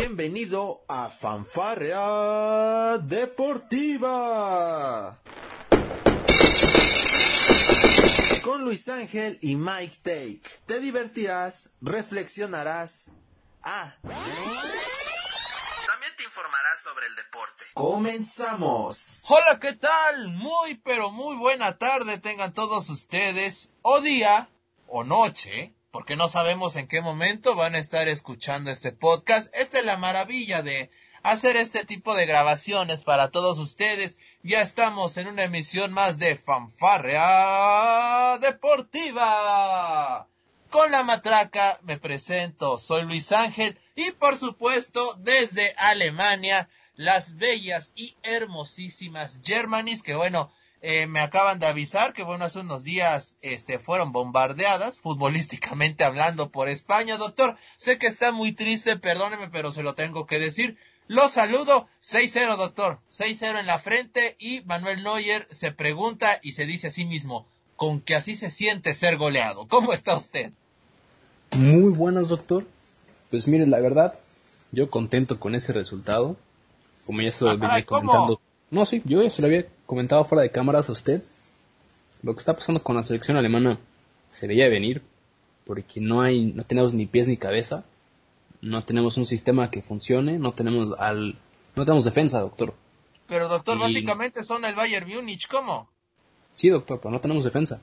Bienvenido a Fanfarrea Deportiva. Con Luis Ángel y Mike Take. Te divertirás, reflexionarás. Ah. También te informarás sobre el deporte. Comenzamos. Hola, ¿qué tal? Muy, pero muy buena tarde tengan todos ustedes. O día, o noche porque no sabemos en qué momento van a estar escuchando este podcast. Esta es la maravilla de hacer este tipo de grabaciones para todos ustedes. Ya estamos en una emisión más de Fanfarrea Deportiva. Con la matraca me presento, soy Luis Ángel y por supuesto desde Alemania, las bellas y hermosísimas Germanis que bueno, eh, me acaban de avisar que bueno, hace unos días este, fueron bombardeadas, futbolísticamente hablando, por España, doctor. Sé que está muy triste, perdóneme, pero se lo tengo que decir. Lo saludo, 6-0, doctor. 6-0 en la frente y Manuel Neuer se pregunta y se dice a sí mismo, con que así se siente ser goleado. ¿Cómo está usted? Muy buenas, doctor. Pues mire, la verdad, yo contento con ese resultado. Como ya estoy ah, comentando. No, sí, yo ya se lo había comentado fuera de cámaras a usted. Lo que está pasando con la selección alemana se veía venir, porque no hay, no tenemos ni pies ni cabeza, no tenemos un sistema que funcione, no tenemos al, no tenemos defensa, doctor. Pero doctor, básicamente son el Bayern Múnich, ¿cómo? Sí, doctor, pero no tenemos defensa.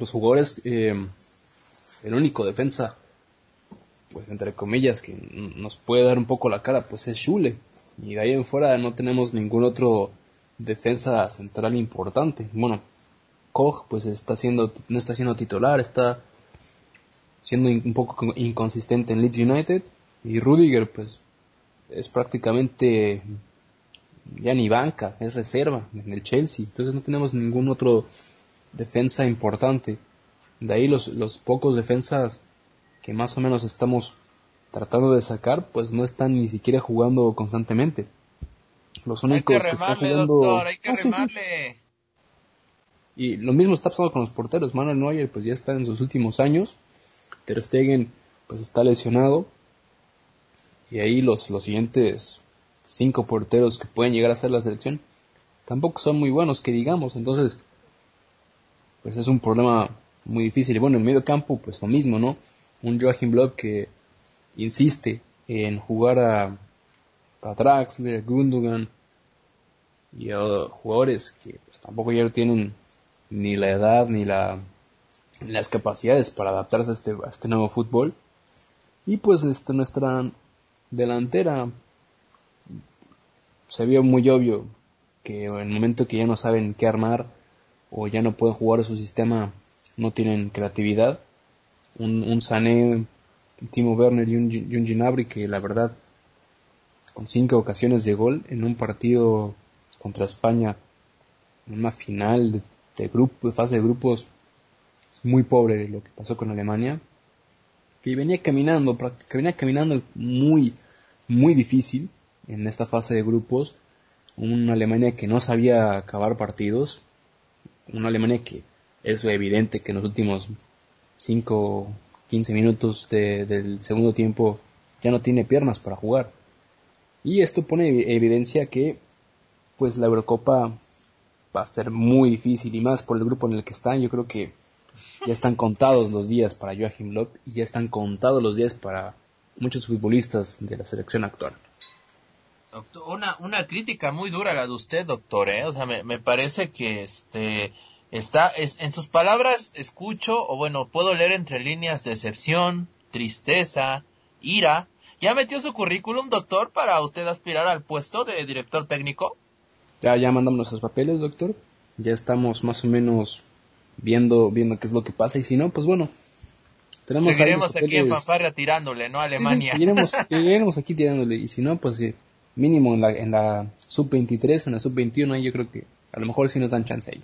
Los jugadores, eh, el único defensa, pues entre comillas, que nos puede dar un poco la cara, pues es Schule. Y de ahí en fuera no tenemos ningún otro defensa central importante. Bueno, Koch pues está siendo, no está siendo titular, está siendo un poco inconsistente en Leeds United. Y Rudiger pues es prácticamente ya ni banca, es reserva en el Chelsea. Entonces no tenemos ningún otro defensa importante. De ahí los, los pocos defensas que más o menos estamos tratando de sacar, pues no están ni siquiera jugando constantemente. Los únicos que, están jugando... hay que remarle. Y lo mismo está pasando con los porteros. Manuel Neuer pues ya está en sus últimos años. Ter Stegen pues está lesionado. Y ahí los, los siguientes cinco porteros que pueden llegar a ser la selección tampoco son muy buenos que digamos. Entonces pues es un problema muy difícil. Y bueno, en medio campo pues lo mismo, ¿no? Un Joachim Block que insiste en jugar a, a Gundogan y a jugadores que pues, tampoco ya tienen ni la edad ni la, las capacidades para adaptarse a este, a este nuevo fútbol. Y pues este, nuestra delantera se vio muy obvio que en el momento que ya no saben qué armar o ya no pueden jugar su sistema, no tienen creatividad. Un, un Sané Timo Werner y un, y que la verdad con cinco ocasiones de gol en un partido contra España en una final de, grupo, de fase de grupos es muy pobre lo que pasó con Alemania que venía caminando que venía caminando muy muy difícil en esta fase de grupos una Alemania que no sabía acabar partidos una Alemania que es evidente que en los últimos cinco 15 minutos del segundo tiempo ya no tiene piernas para jugar. Y esto pone evidencia que pues la Eurocopa va a ser muy difícil y más por el grupo en el que están. Yo creo que ya están contados los días para Joachim Löw y ya están contados los días para muchos futbolistas de la selección actual. Una, una crítica muy dura la de usted, doctor, ¿eh? O sea, me, me parece que este Está, es, en sus palabras escucho, o bueno, puedo leer entre líneas decepción, tristeza, ira. ¿Ya metió su currículum, doctor, para usted aspirar al puesto de director técnico? Ya, ya mandamos nuestros papeles, doctor. Ya estamos más o menos viendo, viendo qué es lo que pasa. Y si no, pues bueno, tenemos Seguiremos aquí en Fanfarria tirándole, ¿no? Alemania. seguiremos, aquí tirándole. Y si no, pues mínimo en la, en la sub-23, en la sub-21, yo creo que a lo mejor sí nos dan chance ahí.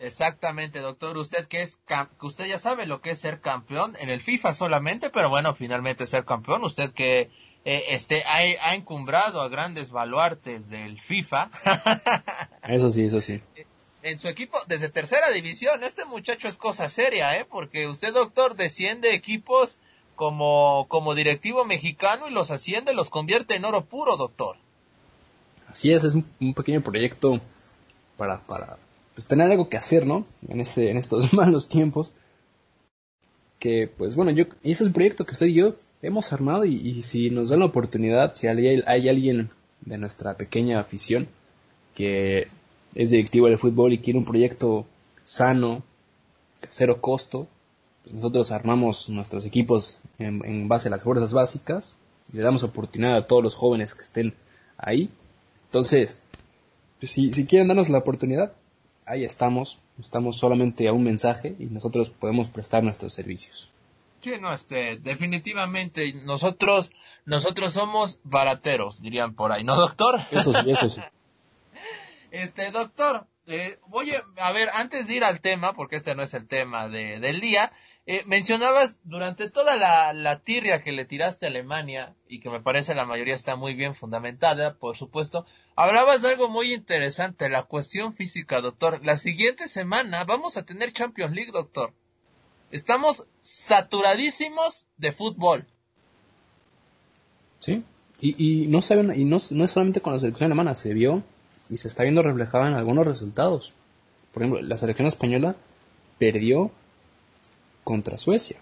Exactamente, doctor. Usted que es que usted ya sabe lo que es ser campeón en el FIFA solamente, pero bueno, finalmente ser campeón. Usted que eh, este ha, ha, encumbrado a grandes baluartes del FIFA. eso sí, eso sí. En su equipo desde tercera división, este muchacho es cosa seria, ¿eh? Porque usted, doctor, desciende equipos como, como directivo mexicano y los asciende, los convierte en oro puro, doctor. Así es, es un, pequeño proyecto para, para pues, tener algo que hacer, ¿no? En, este, en estos malos tiempos. Que, pues bueno, yo, ese es el proyecto que usted y yo hemos armado y, si nos dan la oportunidad, si hay, hay alguien de nuestra pequeña afición que es directivo del fútbol y quiere un proyecto sano, cero costo, pues nosotros armamos nuestros equipos en, base a las fuerzas básicas, y le damos oportunidad a todos los jóvenes que estén ahí. Entonces, pues si, si quieren darnos la oportunidad, ahí estamos, estamos solamente a un mensaje y nosotros podemos prestar nuestros servicios. Sí, no, este, definitivamente nosotros, nosotros somos barateros, dirían por ahí, ¿no, doctor? Eso sí, eso sí. Este, doctor, eh, voy a, ver, antes de ir al tema, porque este no es el tema de, del día, eh, mencionabas durante toda la, la tirria que le tiraste a Alemania, y que me parece la mayoría está muy bien fundamentada, por supuesto, hablabas de algo muy interesante, la cuestión física, doctor. La siguiente semana vamos a tener Champions League, doctor. Estamos saturadísimos de fútbol. Sí, y, y no saben, y no, no es solamente con la selección alemana, se vio y se está viendo reflejada en algunos resultados. Por ejemplo, la selección española perdió contra Suecia.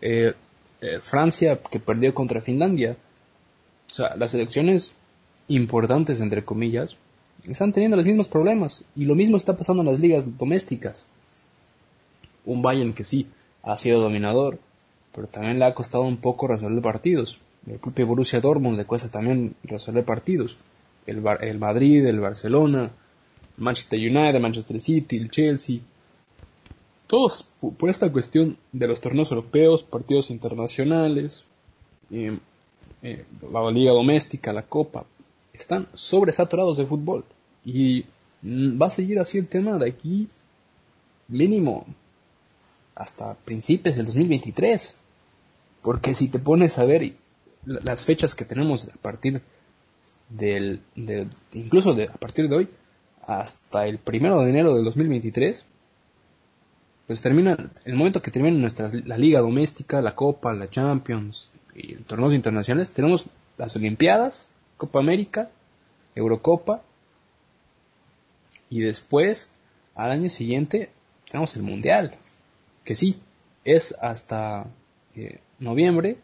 Eh, eh, Francia que perdió contra Finlandia. O sea, las selecciones importantes, entre comillas, están teniendo los mismos problemas. Y lo mismo está pasando en las ligas domésticas. Un Bayern que sí ha sido dominador, pero también le ha costado un poco resolver partidos. El propio Borussia Dortmund le cuesta también resolver partidos el, Madrid, el Barcelona, Manchester United, Manchester City, el Chelsea. Todos por esta cuestión de los torneos europeos, partidos internacionales, eh, eh, la liga doméstica, la copa, están sobresaturados de fútbol. Y va a seguir así el tema de aquí mínimo hasta principios del 2023. Porque si te pones a ver las fechas que tenemos a partir del, incluso de, a partir de hoy hasta el primero de enero del 2023, pues termina, el momento que termina nuestra, la liga doméstica, la Copa, la Champions y torneos internacionales, tenemos las Olimpiadas, Copa América, Eurocopa, y después, al año siguiente, tenemos el Mundial, que sí, es hasta eh, noviembre,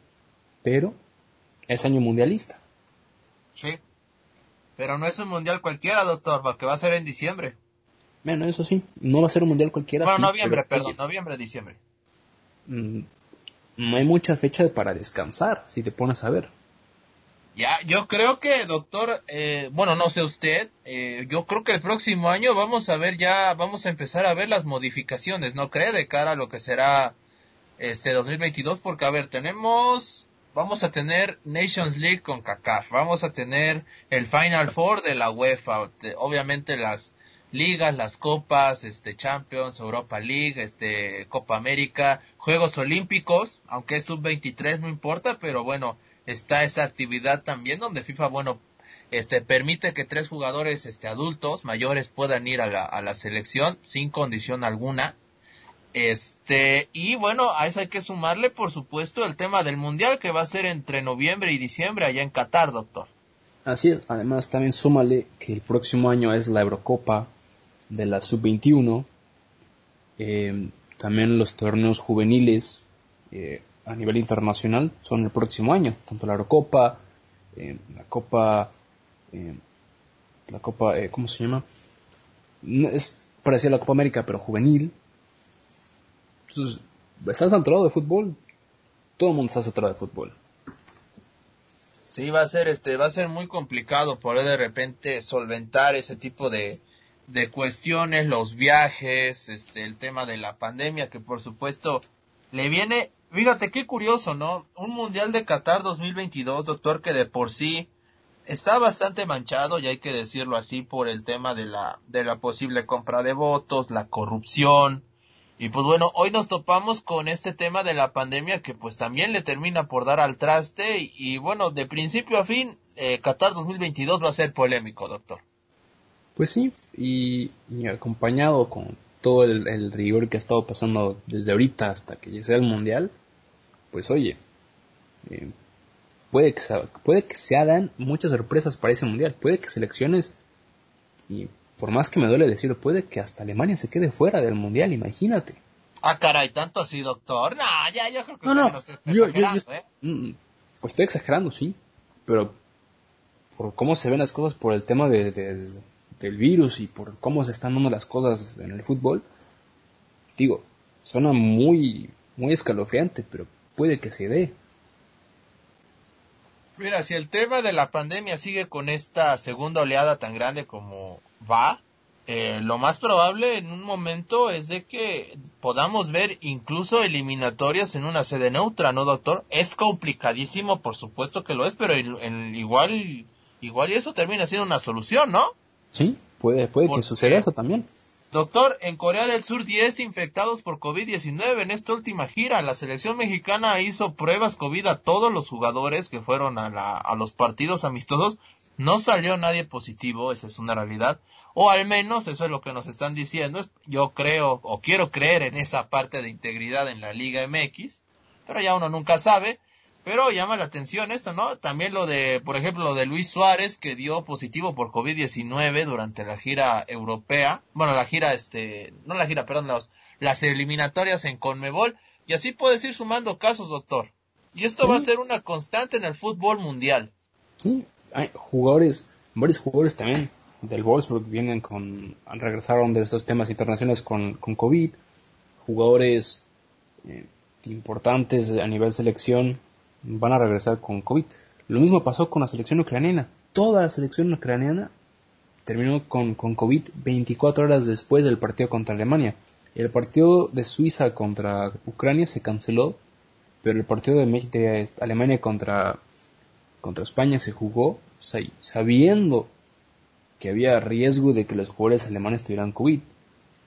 pero es año mundialista. Sí. Pero no es un mundial cualquiera, doctor, porque va a ser en diciembre. Bueno, eso sí, no va a ser un mundial cualquiera. Bueno, noviembre, perdón, noviembre, diciembre. Mm, no hay mucha fecha para descansar, si te pones a ver. Ya, yo creo que, doctor, eh, bueno, no sé usted, eh, yo creo que el próximo año vamos a ver ya, vamos a empezar a ver las modificaciones, ¿no cree? De cara a lo que será este 2022, porque a ver, tenemos vamos a tener Nations League con CACAF, vamos a tener el Final Four de la UEFA, obviamente las ligas, las copas, este Champions, Europa League, este Copa América, Juegos Olímpicos, aunque es sub-23 no importa, pero bueno, está esa actividad también donde FIFA bueno este permite que tres jugadores este adultos mayores puedan ir a la, a la selección sin condición alguna. Este, y bueno, a eso hay que sumarle, por supuesto, el tema del mundial que va a ser entre noviembre y diciembre allá en Qatar, doctor. Así es, además también súmale que el próximo año es la Eurocopa de la Sub-21, eh, también los torneos juveniles eh, a nivel internacional son el próximo año, tanto la Eurocopa, eh, la Copa, la Copa, ¿cómo se llama? es parecida a la Copa América, pero juvenil, entonces, ¿estás saturado de fútbol? Todo el mundo está saturado de fútbol. Sí, va a ser, este, va a ser muy complicado poder de repente solventar ese tipo de, de cuestiones, los viajes, este, el tema de la pandemia, que por supuesto le viene, fíjate qué curioso, ¿no? Un Mundial de Qatar 2022, doctor, que de por sí está bastante manchado, y hay que decirlo así, por el tema de la, de la posible compra de votos, la corrupción, y pues bueno, hoy nos topamos con este tema de la pandemia que pues también le termina por dar al traste y, bueno, de principio a fin, eh, Qatar 2022 va a ser polémico, doctor. Pues sí, y, acompañado con todo el, rigor que ha estado pasando desde ahorita hasta que llegue el Mundial, pues oye, eh, puede, que se, puede que se hagan muchas sorpresas para ese mundial. Puede que selecciones, y por más que me duele decirlo, puede que hasta Alemania se quede fuera del mundial, imagínate. Ah, caray, tanto así, doctor. No, ya, yo creo que no, no, no yo, yo, ¿eh? Mm, pues estoy exagerando, sí, pero por cómo se ven las cosas, por el tema de, del virus y por cómo se están dando las cosas en el fútbol, digo, suena muy, muy escalofriante, pero puede que se dé. Mira, si el tema de la pandemia sigue con esta segunda oleada tan grande como va, eh, lo más probable en un momento es de que podamos ver incluso eliminatorias en una sede neutra, ¿no, doctor? Es complicadísimo, por supuesto que lo es, pero igual, igual y eso termina siendo una solución, ¿no? Sí, puede, puede que suceda eso también. Doctor, en Corea del Sur 10 infectados por COVID-19 en esta última gira. La selección mexicana hizo pruebas COVID a todos los jugadores que fueron a, la, a los partidos amistosos. No salió nadie positivo, esa es una realidad o al menos eso es lo que nos están diciendo. Yo creo o quiero creer en esa parte de integridad en la Liga MX, pero ya uno nunca sabe. Pero llama la atención esto, ¿no? También lo de, por ejemplo, lo de Luis Suárez, que dio positivo por COVID-19 durante la gira europea. Bueno, la gira, este, no la gira, perdón, las eliminatorias en Conmebol. Y así puedes ir sumando casos, doctor. Y esto va a ser una constante en el fútbol mundial. Sí, hay jugadores, varios jugadores también del Wolfsburg vienen con, regresaron de estos temas internacionales con, con COVID, jugadores eh, importantes a nivel selección van a regresar con COVID. Lo mismo pasó con la selección ucraniana. Toda la selección ucraniana terminó con, con COVID 24 horas después del partido contra Alemania. El partido de Suiza contra Ucrania se canceló, pero el partido de, de Alemania contra, contra España se jugó sabiendo que había riesgo de que los jugadores alemanes tuvieran COVID.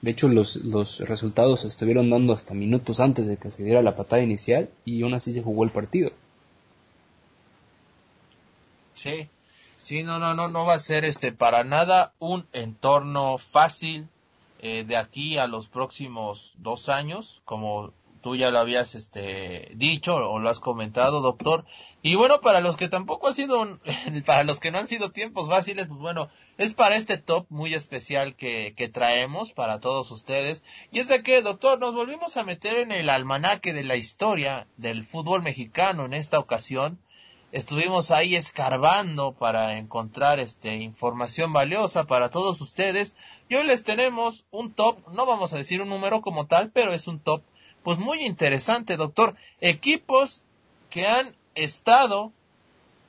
De hecho, los, los resultados se estuvieron dando hasta minutos antes de que se diera la patada inicial y aún así se jugó el partido. Sí, sí, no, no, no, no va a ser este para nada un entorno fácil eh, de aquí a los próximos dos años, como tú ya lo habías este dicho o lo has comentado, doctor. Y bueno, para los que tampoco ha sido, para los que no han sido tiempos fáciles, pues bueno, es para este top muy especial que, que traemos para todos ustedes. Y es de que, doctor, nos volvimos a meter en el almanaque de la historia del fútbol mexicano en esta ocasión. Estuvimos ahí escarbando para encontrar este información valiosa para todos ustedes. Y hoy les tenemos un top, no vamos a decir un número como tal, pero es un top pues muy interesante, doctor. Equipos que han estado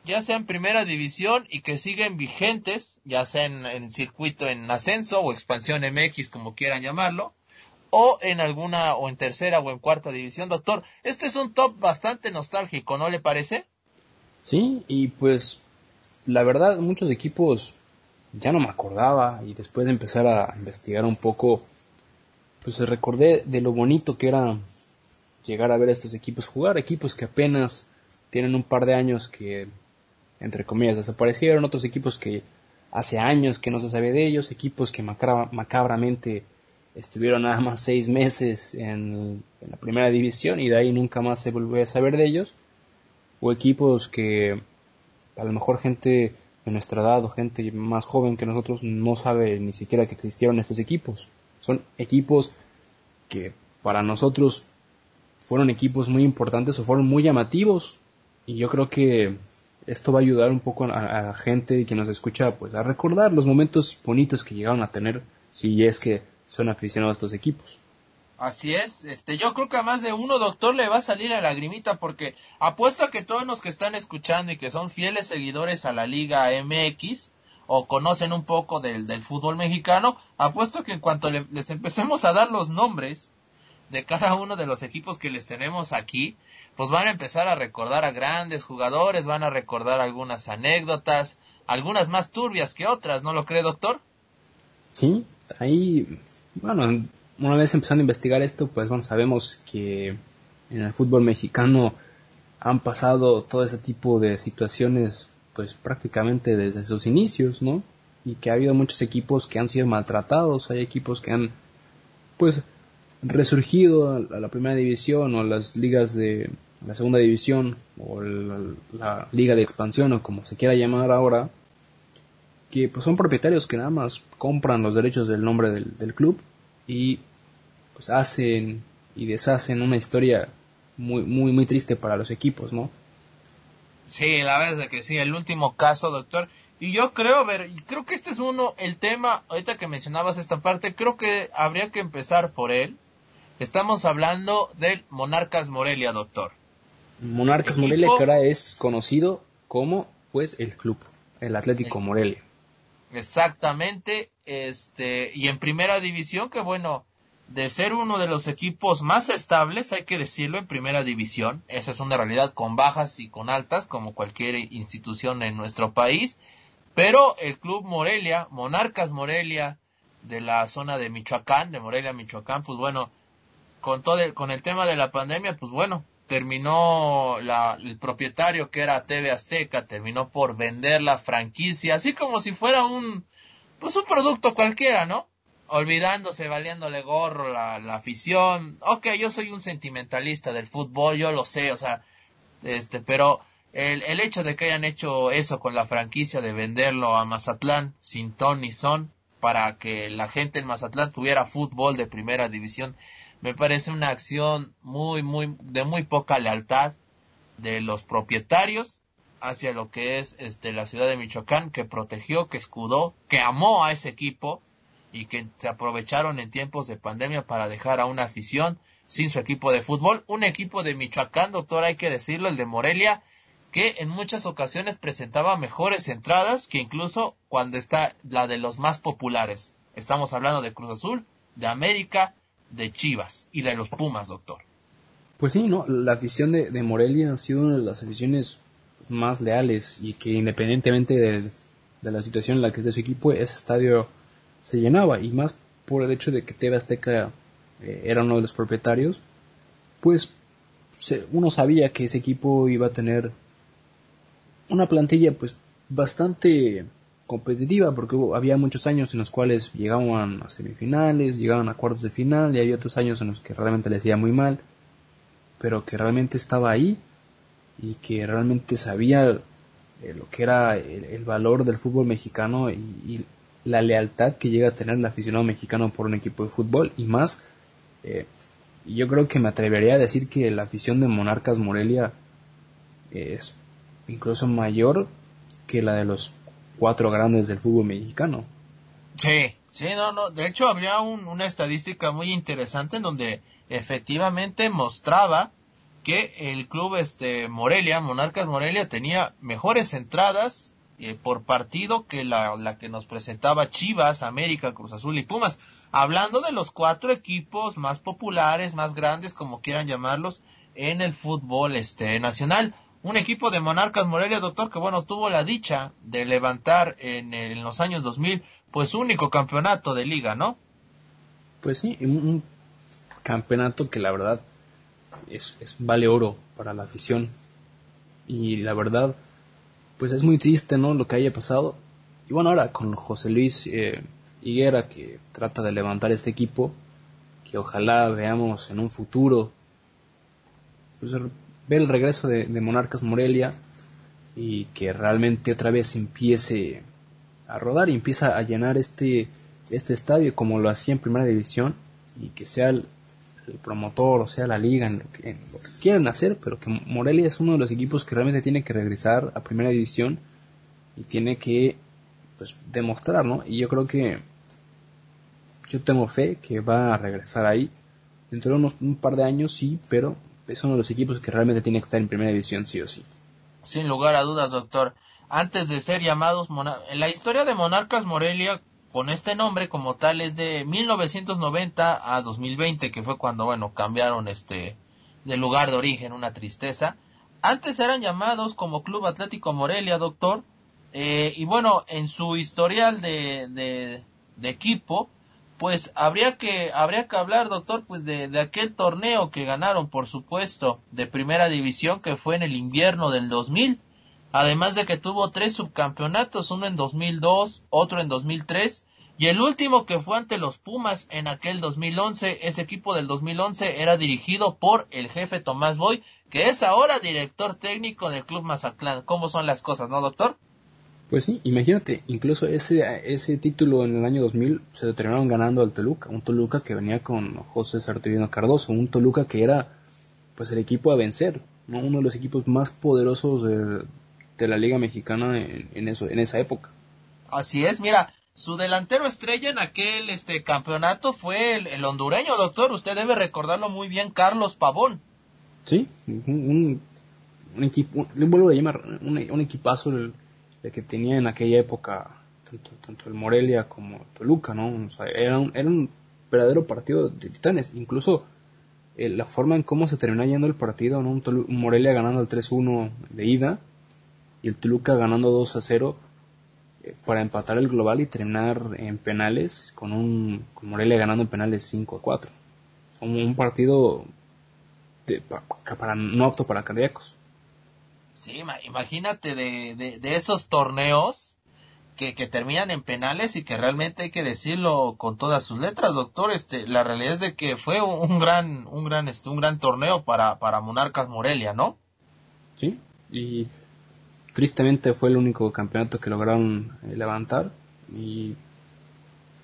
ya sea en primera división y que siguen vigentes, ya sea en, circuito en ascenso o expansión MX, como quieran llamarlo, o en alguna, o en tercera o en cuarta división, doctor. Este es un top bastante nostálgico, ¿no le parece? Sí, y pues la verdad muchos equipos ya no me acordaba y después de empezar a investigar un poco, pues recordé de lo bonito que era llegar a ver a estos equipos jugar, equipos que apenas tienen un par de años que entre comillas, desaparecieron, otros equipos que hace años que no se sabe de ellos, equipos que macabramente estuvieron nada más seis meses en, la primera división y de ahí nunca más se volvió a saber de ellos, o equipos que a lo mejor gente de nuestra edad o gente más joven que nosotros no sabe ni siquiera que existieron estos equipos. Son equipos que para nosotros fueron equipos muy importantes o fueron muy llamativos y yo creo que esto va a ayudar un poco a, la gente que nos escucha pues a recordar los momentos bonitos que llegaron a tener si es que son aficionados a estos equipos. Así es, este, yo creo que a más de uno doctor le va a salir la lagrimita porque apuesto a que todos los que están escuchando y que son fieles seguidores a la Liga MX o conocen un poco del, del fútbol mexicano, apuesto que en cuanto les empecemos a dar los nombres de cada uno de los equipos que les tenemos aquí, pues van a empezar a recordar a grandes jugadores, van a recordar algunas anécdotas, algunas más turbias que otras, ¿no lo cree, doctor? Sí, ahí, bueno, una vez empezando a investigar esto, pues bueno, sabemos que en el fútbol mexicano han pasado todo ese tipo de situaciones, pues prácticamente desde sus inicios, ¿no? Y que ha habido muchos equipos que han sido maltratados, hay equipos que han, pues, resurgido a la primera división o a las ligas de, la segunda división o la, liga de expansión o como se quiera llamar ahora, que pues son propietarios que nada más compran los derechos del nombre del, club y pues hacen y deshacen una historia muy muy muy triste para los equipos, ¿no? Sí, la verdad es que sí, el último caso, doctor. Y yo creo, ver, creo que este es uno, el tema, ahorita que mencionabas esta parte, creo que habría que empezar por él. Estamos hablando del Monarcas Morelia, doctor. Monarcas Morelia que ahora es conocido como pues el club, el Atlético Morelia. Exactamente, este y en primera división que bueno, de ser uno de los equipos más estables, hay que decirlo, en primera división, esa es una realidad con bajas y con altas como cualquier institución en nuestro país, pero el club Morelia, Monarcas Morelia de la zona de Michoacán, de Morelia, Michoacán, pues bueno, con todo el, con el tema de la pandemia, pues bueno, terminó la, el propietario que era TV Azteca, terminó por vender la franquicia, así como si fuera un, pues un producto cualquiera, ¿no? Olvidándose, valiéndole gorro la, la afición. Ok, yo soy un sentimentalista del fútbol, yo lo sé, o sea, este, pero el, el hecho de que hayan hecho eso con la franquicia de venderlo a Mazatlán sin ton ni son para que la gente en Mazatlán tuviera fútbol de primera división me parece una acción muy, muy, de muy poca lealtad de los propietarios hacia lo que es este, la ciudad de Michoacán, que protegió, que escudó, que amó a ese equipo y que se aprovecharon en tiempos de pandemia para dejar a una afición sin su equipo de fútbol. Un equipo de Michoacán, doctor, hay que decirlo, el de Morelia, que en muchas ocasiones presentaba mejores entradas que incluso cuando está la de los más populares. Estamos hablando de Cruz Azul, de América, de Chivas y de los Pumas, doctor. Pues sí, no, la afición de, Morelia ha sido una de las aficiones más leales y que independientemente de, la situación en la que esté su equipo, ese estadio se llenaba y más por el hecho de que TV Azteca eh, era uno de los propietarios, pues uno sabía que ese equipo iba a tener una plantilla pues bastante competitiva porque había muchos años en los cuales llegaban a semifinales, llegaban a cuartos de final y había otros años en los que realmente les iba muy mal, pero que realmente estaba ahí y que realmente sabía eh, lo que era el, valor del fútbol mexicano y, la lealtad que llega a tener el aficionado mexicano por un equipo de fútbol y más eh, yo creo que me atrevería a decir que la afición de Monarcas Morelia es incluso mayor que la de los cuatro grandes del fútbol mexicano. Sí, sí, no, no. De hecho, había una estadística muy interesante en donde efectivamente mostraba que el club este Morelia, Monarcas Morelia, tenía mejores entradas eh, por partido que la, la que nos presentaba Chivas, América, Cruz Azul y Pumas. Hablando de los cuatro equipos más populares, más grandes, como quieran llamarlos, en el fútbol este nacional un equipo de Monarcas Morelia, doctor, que bueno, tuvo la dicha de levantar en, los años 2000, pues único campeonato de liga, ¿no? Pues sí, un, campeonato que la verdad es, vale oro para la afición. Y la verdad, pues es muy triste, ¿no? Lo que haya pasado. Y bueno, ahora con José Luis eh, Higuera, que trata de levantar este equipo, que ojalá veamos en un futuro, pues ver el regreso de, Monarcas Morelia y que realmente otra vez empiece a rodar y empieza a llenar este, este estadio como lo hacía en primera división y que sea el, promotor o sea la liga en lo, que, quieran hacer, pero que Morelia es uno de los equipos que realmente tiene que regresar a primera división y tiene que pues, demostrar, ¿no? Y yo creo que yo tengo fe que va a regresar ahí dentro de unos un par de años, sí, pero es uno de los equipos que realmente tiene que estar en primera división sí o sí. Sin lugar a dudas, doctor. Antes de ser llamados en la historia de Monarcas Morelia con este nombre como tal es de 1990 a 2020, que fue cuando bueno, cambiaron este de lugar de origen, una tristeza. Antes eran llamados como Club Atlético Morelia, doctor. Eh, y bueno, en su historial de, de, de equipo, pues habría que habría que hablar doctor pues de, de, aquel torneo que ganaron por supuesto de primera división que fue en el invierno del 2000 además de que tuvo tres subcampeonatos uno en 2002 otro en 2003 y el último que fue ante los Pumas en aquel 2011 ese equipo del 2011 era dirigido por el jefe Tomás Boy que es ahora director técnico del Club Mazatlán. ¿Cómo son las cosas, no, doctor? Pues sí, imagínate, incluso ese, ese título en el año 2000 se terminaron ganando al Toluca, un Toluca que venía con José Sartorino Cardoso, un Toluca que era pues el equipo a vencer, ¿no? uno de los equipos más poderosos de, la Liga Mexicana en, eso, en esa época. Así es, mira, su delantero estrella en aquel este campeonato fue el, hondureño, doctor, usted debe recordarlo muy bien, Carlos Pavón. Sí, un, un, equipo, le vuelvo a llamar, un, equipazo el, que tenía en aquella época tanto, tanto el Morelia como Toluca, ¿no? O sea, era un, era un verdadero partido de titanes. Incluso eh, la forma en cómo se terminó yendo el partido, ¿no? Un, Morelia ganando el 3-1 de ida y el Toluca ganando 2-0 eh, para empatar el global y terminar en penales con un con Morelia ganando en penales 5-4. Un, un partido de, para, no apto para cardíacos. Sí, imagínate de, de, esos torneos que, que, terminan en penales y que realmente hay que decirlo con todas sus letras, doctor. Este, la realidad es de que fue un, gran, un gran, este, un gran torneo para, para Monarcas Morelia, ¿no? Sí, y tristemente fue el único campeonato que lograron eh, levantar y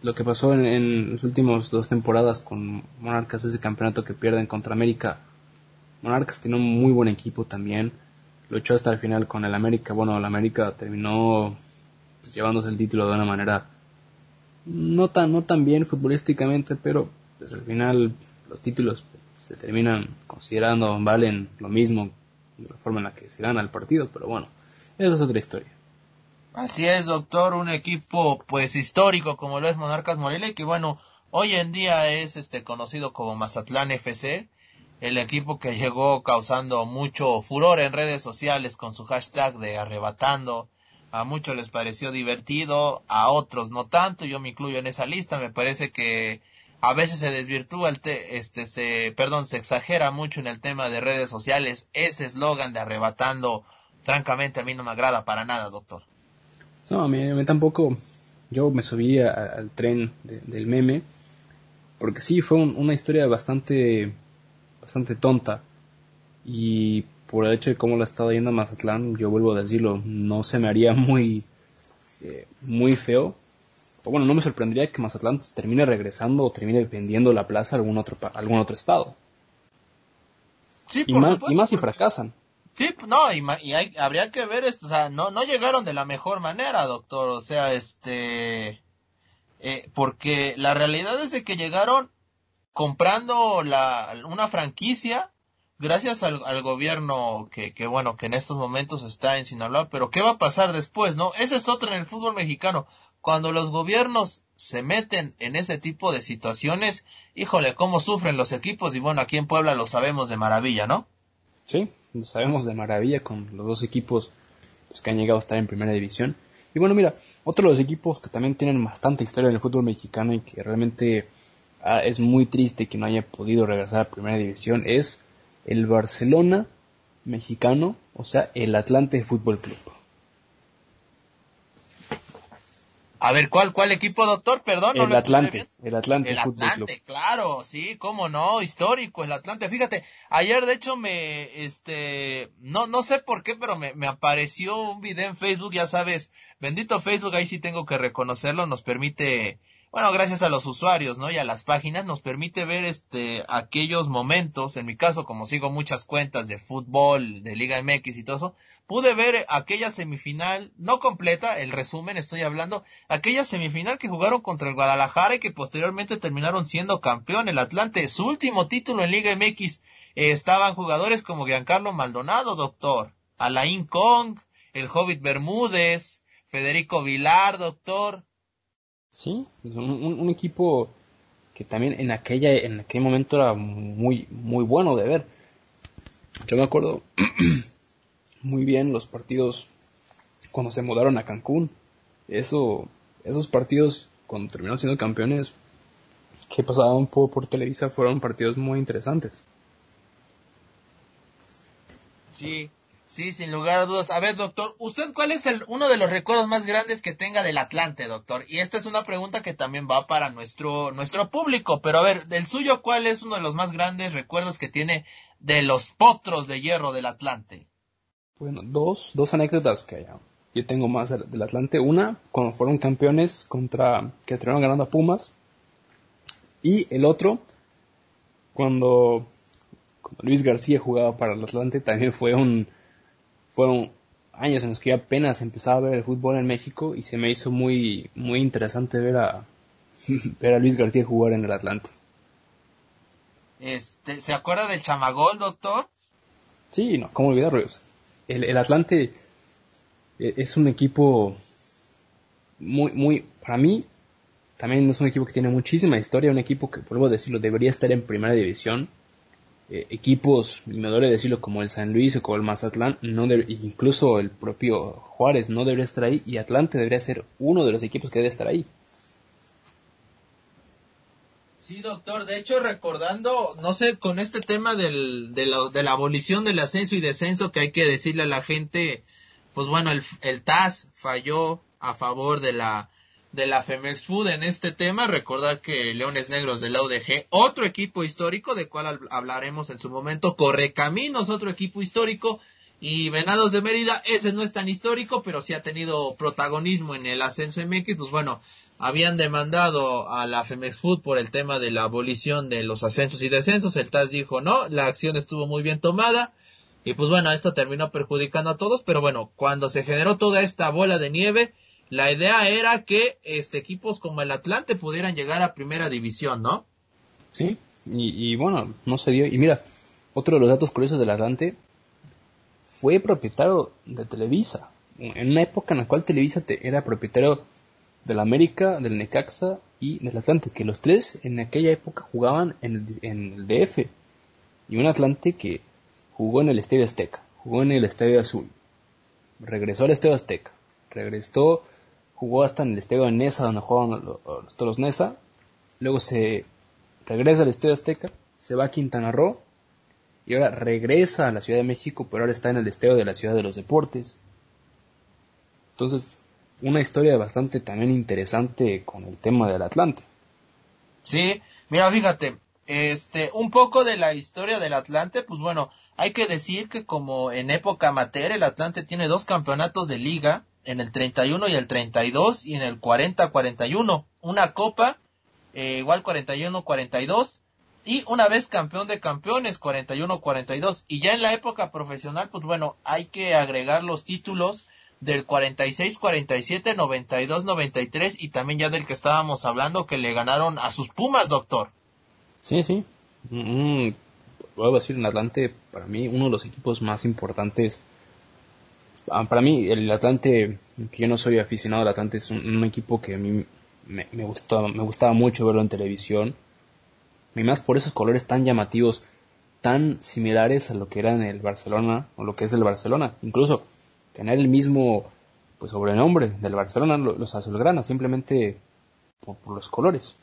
lo que pasó en, las últimas dos temporadas con Monarcas, ese campeonato que pierden contra América. Monarcas tiene un muy buen equipo también luchó hasta el final con el América. Bueno, el América terminó pues, llevándose el título de una manera no tan, no tan bien futbolísticamente, pero pues, al final los títulos se terminan considerando, valen lo mismo de la forma en la que se gana el partido, pero bueno, esa es otra historia. Así es, doctor, un equipo pues histórico como lo es Monarcas Morelia, que bueno, hoy en día es este conocido como Mazatlán FC, el equipo que llegó causando mucho furor en redes sociales con su hashtag de arrebatando. A muchos les pareció divertido, a otros no tanto, yo me incluyo en esa lista, me parece que a veces se desvirtúa el este se perdón, se exagera mucho en el tema de redes sociales, ese eslogan de arrebatando, francamente a mí no me agrada para nada, doctor. No, a mí, tampoco, yo me subí al tren del meme, porque sí, fue una historia bastante bastante tonta. Y por el hecho de cómo la estado yendo a Mazatlán, yo vuelvo a decirlo, no se me haría muy, eh, muy feo. O bueno, no me sorprendería que Mazatlán termine regresando o termine vendiendo la plaza a algún otro, algún otro estado. Sí, y, más, y más si fracasan. Sí, no, y, y hay, habría que ver esto, o sea, no, no llegaron de la mejor manera, doctor, o sea, este, eh, porque la realidad es de que llegaron comprando la, una franquicia gracias al, gobierno que, que, bueno, que en estos momentos está en Sinaloa, pero ¿qué va a pasar después, no? Ese es otro en el fútbol mexicano. Cuando los gobiernos se meten en ese tipo de situaciones, híjole, cómo sufren los equipos y bueno, aquí en Puebla lo sabemos de maravilla, ¿no? Sí, lo sabemos de maravilla con los dos equipos pues, que han llegado a estar en primera división. Y bueno, mira, otro de los equipos que también tienen bastante historia en el fútbol mexicano y que realmente Ah, es muy triste que no haya podido regresar a primera división es el Barcelona mexicano, o sea, el Atlante Fútbol Club. A ver, ¿cuál, cuál equipo, doctor? Perdón. el, Atlante, el Atlante, el Atlante, claro, sí, cómo no, histórico, el Atlante. Fíjate, ayer de hecho me, este, no, no sé por qué, pero me, me apareció un video en Facebook, ya sabes, bendito Facebook, ahí sí tengo que reconocerlo, nos permite bueno, gracias a los usuarios, ¿no? Y a las páginas nos permite ver este aquellos momentos, en mi caso como sigo muchas cuentas de fútbol, de Liga MX y todo eso, pude ver aquella semifinal, no completa, el resumen estoy hablando, aquella semifinal que jugaron contra el Guadalajara y que posteriormente terminaron siendo campeón el Atlante, su último título en Liga MX, eh, estaban jugadores como Giancarlo Maldonado, doctor, Alain Kong, el Hobbit Bermúdez, Federico Vilar, doctor, Sí, un, equipo que también en aquella en aquel momento era muy muy bueno de ver. Yo me acuerdo muy bien los partidos cuando se mudaron a Cancún. Eso esos partidos cuando terminaron siendo campeones que pasaban por, por Televisa fueron partidos muy interesantes. Sí, Sí, sin lugar a dudas. A ver, doctor, ¿usted cuál es el, uno de los recuerdos más grandes que tenga del Atlante, doctor? Y esta es una pregunta que también va para nuestro, nuestro público. Pero a ver, del suyo, ¿cuál es uno de los más grandes recuerdos que tiene de los potros de hierro del Atlante? Bueno, dos, dos anécdotas que yo tengo más del Atlante. Una, cuando fueron campeones contra, que terminaron ganando a Pumas. Y el otro, cuando, Luis García jugaba para el Atlante, también fue un, fueron años en los que yo apenas empezaba a ver el fútbol en México y se me hizo muy, muy interesante ver a, ver a Luis García jugar en el Atlante. Este, ¿Se acuerda del chamagol, doctor? Sí, no, ¿cómo olvidarlo? El, el Atlante e, es un equipo muy, muy, para mí, también es un equipo que tiene muchísima historia, un equipo que, vuelvo a decirlo, debería estar en primera división. Eh, equipos, y me duele decirlo, como el San Luis o como el Mazatlán, no incluso el propio Juárez no debería estar ahí y Atlante debería ser uno de los equipos que debe estar ahí. Sí, doctor. De hecho, recordando, no sé, con este tema del, de, la, de la abolición del ascenso y descenso que hay que decirle a la gente, pues bueno, el, el TAS falló a favor de la de la Femex Food en este tema. Recordar que Leones Negros de la UDG, otro equipo histórico, de cual hablaremos en su momento, Correcaminos, otro equipo histórico, y Venados de Mérida, ese no es tan histórico, pero sí ha tenido protagonismo en el ascenso MX, pues bueno, habían demandado a la Femex Food por el tema de la abolición de los ascensos y descensos. El TAS dijo no, la acción estuvo muy bien tomada. Y pues bueno, esto terminó perjudicando a todos, pero bueno, cuando se generó toda esta bola de nieve, la idea era que este equipos como el Atlante pudieran llegar a primera división, ¿no? Sí, y, bueno, no se dio. Y mira, otro de los datos curiosos del Atlante fue propietario de Televisa. En una época en la cual Televisa era propietario del América, del Necaxa y del Atlante, que los tres en aquella época jugaban en el, DF. Y un Atlante que jugó en el Estadio Azteca, jugó en el Estadio Azul, regresó al Estadio Azteca, regresó, jugó hasta en el Estadio de Nesa, donde jugaban los, Toros Nesa, luego se regresa al Estadio Azteca, se va a Quintana Roo, y ahora regresa a la Ciudad de México, pero ahora está en el Estadio de la Ciudad de los Deportes. Entonces, una historia bastante también interesante con el tema del Atlante. Sí, mira, fíjate, este, un poco de la historia del Atlante, pues bueno, hay que decir que como en época amateur, el Atlante tiene dos campeonatos de liga, en el 31 y el 32 y en el 40-41, una copa, eh, igual 41-42, y una vez campeón de campeones, 41-42, y ya en la época profesional, pues bueno, hay que agregar los títulos del 46, 47, 92, 93 y también ya del que estábamos hablando que le ganaron a sus Pumas, doctor. Sí, sí. Mm, voy a decir, en Atlante, para mí, uno de los equipos más importantes. Ah, para mí, el Atlante, que yo no soy aficionado al Atlante, es un, equipo que a mí me, me, gustaba, me gustaba mucho verlo en televisión. Y más por esos colores tan llamativos, tan similares a lo que era en el Barcelona, o lo que es el Barcelona. Incluso tener el mismo pues sobrenombre del Barcelona, los azulgranas, simplemente por, los colores.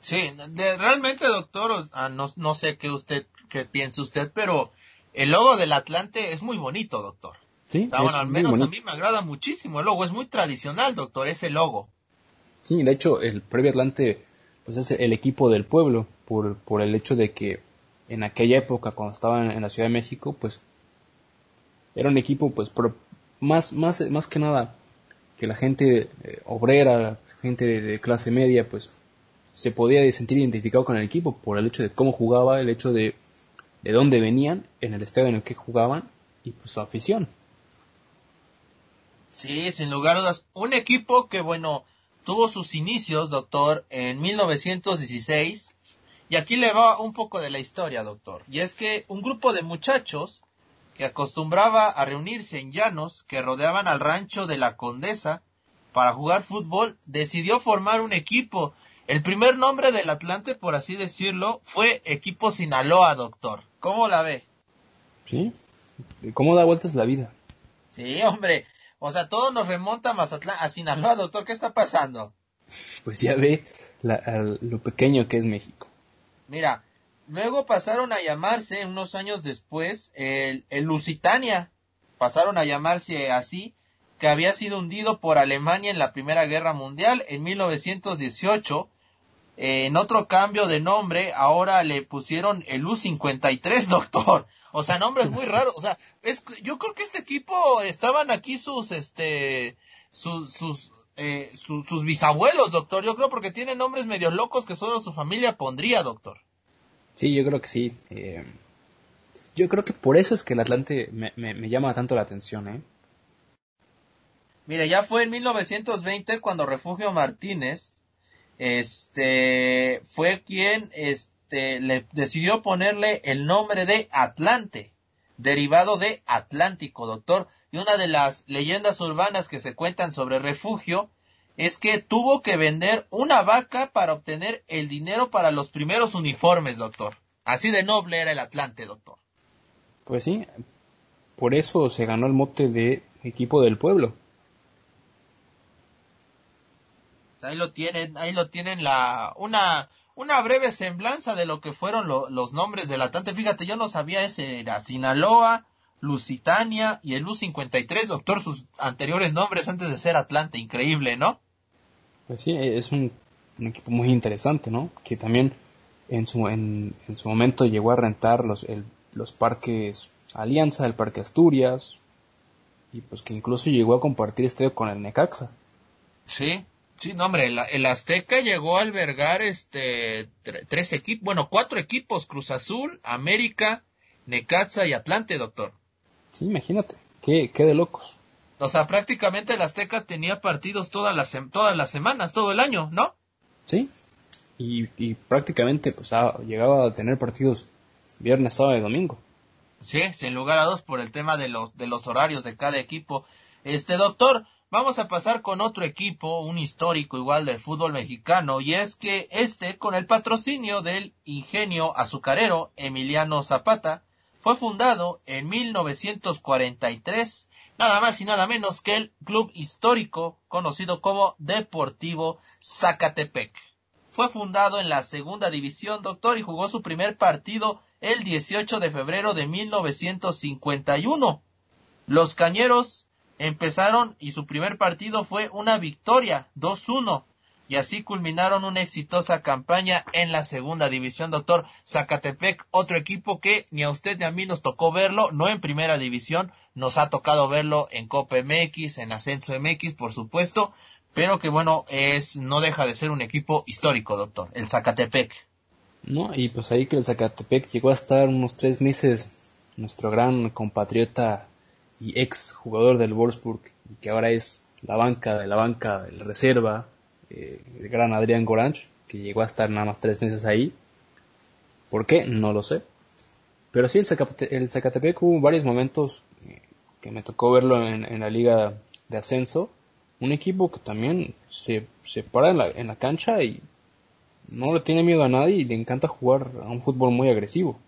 Sí, realmente, doctor, ah, no, no, sé qué usted, qué piensa usted, pero el logo del Atlante es muy bonito, doctor. Sí, ah, bueno, al menos a mí me agrada muchísimo el logo, es muy tradicional, doctor, ese logo. Sí, de hecho, el previo Atlante, pues es el equipo del pueblo, por, por el hecho de que en aquella época, cuando estaban en la Ciudad de México, pues era un equipo, pues, más, más, más que nada que la gente eh, obrera, gente de, clase media, pues se podía sentir identificado con el equipo por el hecho de cómo jugaba, el hecho de, de dónde venían, en el estadio en el que jugaban y pues su afición. Sí, sin lugar a dudas. Un equipo que, bueno, tuvo sus inicios, doctor, en 1916. Y aquí le va un poco de la historia, doctor. Y es que un grupo de muchachos que acostumbraba a reunirse en llanos que rodeaban al rancho de la condesa para jugar fútbol, decidió formar un equipo. El primer nombre del Atlante, por así decirlo, fue Equipo Sinaloa, doctor. ¿Cómo la ve? Sí. ¿Cómo da vueltas la vida? Sí, hombre. O sea, todo nos remonta a Mazatlán, a Sinaloa, doctor. ¿Qué está pasando? Pues ya ve lo pequeño que es México. Mira, Luego pasaron a llamarse, unos años después, el, Lusitania. Pasaron a llamarse así, que había sido hundido por Alemania en la Primera Guerra Mundial en 1918. Eh, en otro cambio de nombre, ahora le pusieron el U53, doctor. O sea, nombres muy raros. O sea, es, yo creo que este equipo estaban aquí sus, este, sus, sus, eh, sus bisabuelos, doctor. Yo creo porque tienen nombres medio locos que solo su familia pondría, doctor. Sí, yo creo que sí. Eh, yo creo que por eso es que el Atlante me, me, llama tanto la atención, ¿eh? Mire, ya fue en 1920 cuando Refugio Martínez, este, fue quien, este, le decidió ponerle el nombre de Atlante, derivado de Atlántico, doctor. Y una de las leyendas urbanas que se cuentan sobre Refugio es que tuvo que vender una vaca para obtener el dinero para los primeros uniformes, doctor. Así de noble era el Atlante, doctor. Pues sí, por eso se ganó el mote de equipo del pueblo. Ahí lo tienen, ahí lo tienen la una una breve semblanza de lo que fueron los nombres del Atlante. Fíjate, yo no sabía ese era Sinaloa, Lusitania y el U53, doctor, sus anteriores nombres antes de ser Atlante, increíble, ¿no? Pues sí, es un, equipo muy interesante, ¿no? Que también en su, en, en su momento llegó a rentar los, el los parques Alianza, el Parque Asturias, y pues que incluso llegó a compartir estadio con el Necaxa. Sí, sí, no hombre, el, Azteca llegó a albergar este tres equipos, bueno, cuatro equipos, Cruz Azul, América, Necaxa y Atlante, doctor. Sí, imagínate, qué, qué de locos. O sea, prácticamente el Azteca tenía partidos todas las, todas las semanas, todo el año, ¿no? Sí, y, y prácticamente pues llegaba a tener partidos viernes, sábado y domingo. Sí, sin lugar a dos por el tema de los, de los horarios de cada equipo. Este doctor, vamos a pasar con otro equipo, un histórico igual del fútbol mexicano, y es que este, con el patrocinio del ingenio azucarero Emiliano Zapata, fue fundado en 1943, nada más y nada menos que el club histórico conocido como Deportivo Zacatepec. Fue fundado en la segunda división, doctor, y jugó su primer partido el 18 de febrero de 1951. Los Cañeros empezaron y su primer partido fue una victoria 2-1 y así culminaron una exitosa campaña en la segunda división, doctor Zacatepec, otro equipo que ni a usted ni a mí nos tocó verlo, no en primera división, nos ha tocado verlo en Copa MX, en Ascenso MX, por supuesto, pero que bueno, es, no deja de ser un equipo histórico, doctor, el Zacatepec. No, y pues ahí que el Zacatepec llegó a estar unos tres meses nuestro gran compatriota y ex jugador del Wolfsburg, y que ahora es la banca de la banca del reserva, eh, el gran Adrián Goranch, que llegó a estar nada más tres meses ahí. ¿Por qué? No lo sé. Pero sí, el, Zacatepec, hubo varios momentos eh, que me tocó verlo en la liga de ascenso un equipo que también se, se para en la, en la cancha y no le tiene miedo a nadie y le encanta jugar a un fútbol muy agresivo.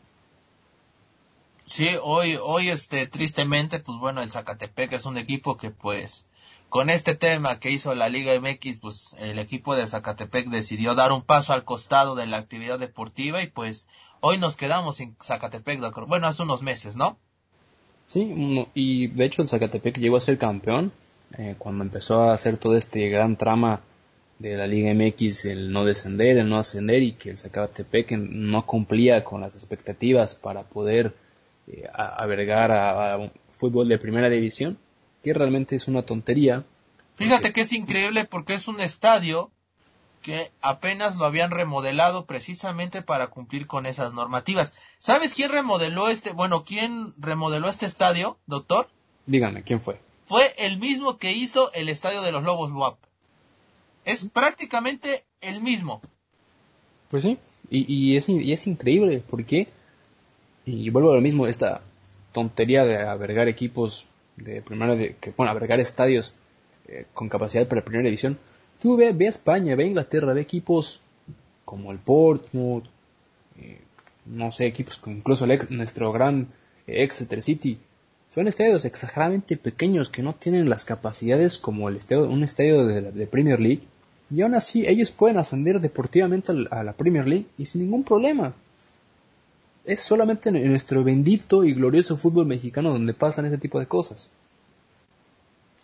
Sí, hoy, hoy este, tristemente, pues bueno, el Zacatepec es un equipo que pues, con este tema que hizo la Liga MX, pues el equipo de Zacatepec decidió dar un paso al costado de la actividad deportiva y pues hoy nos quedamos sin Zacatepec, bueno, hace unos meses, ¿no? Sí, y de hecho el Zacatepec llegó a ser campeón eh, cuando empezó a hacer todo este gran trama de la Liga MX, el no descender, el no ascender y que el Zacatepec no cumplía con las expectativas para poder eh, albergar a, fútbol de primera división, que realmente es una tontería. Fíjate que es increíble porque es un estadio que apenas lo habían remodelado precisamente para cumplir con esas normativas. ¿Sabes quién remodeló este, bueno, quién remodeló este estadio, doctor? Dígame, ¿quién fue? fue el mismo que hizo el estadio de los Lobos WAP. Es prácticamente el mismo. Pues sí, y, es, y es increíble, porque, y vuelvo a lo mismo, esta tontería de albergar equipos de primera, de, que, bueno, albergar estadios eh, con capacidad para la primera división. Tú ve, ve a España, ve a Inglaterra, ve equipos como el Portsmouth, eh, no sé, equipos como incluso el nuestro gran Exeter City, son estadios exageradamente pequeños que no tienen las capacidades como el estadio, un estadio de, Premier League. Y aún así ellos pueden ascender deportivamente a la Premier League y sin ningún problema. Es solamente en nuestro bendito y glorioso fútbol mexicano donde pasan ese tipo de cosas.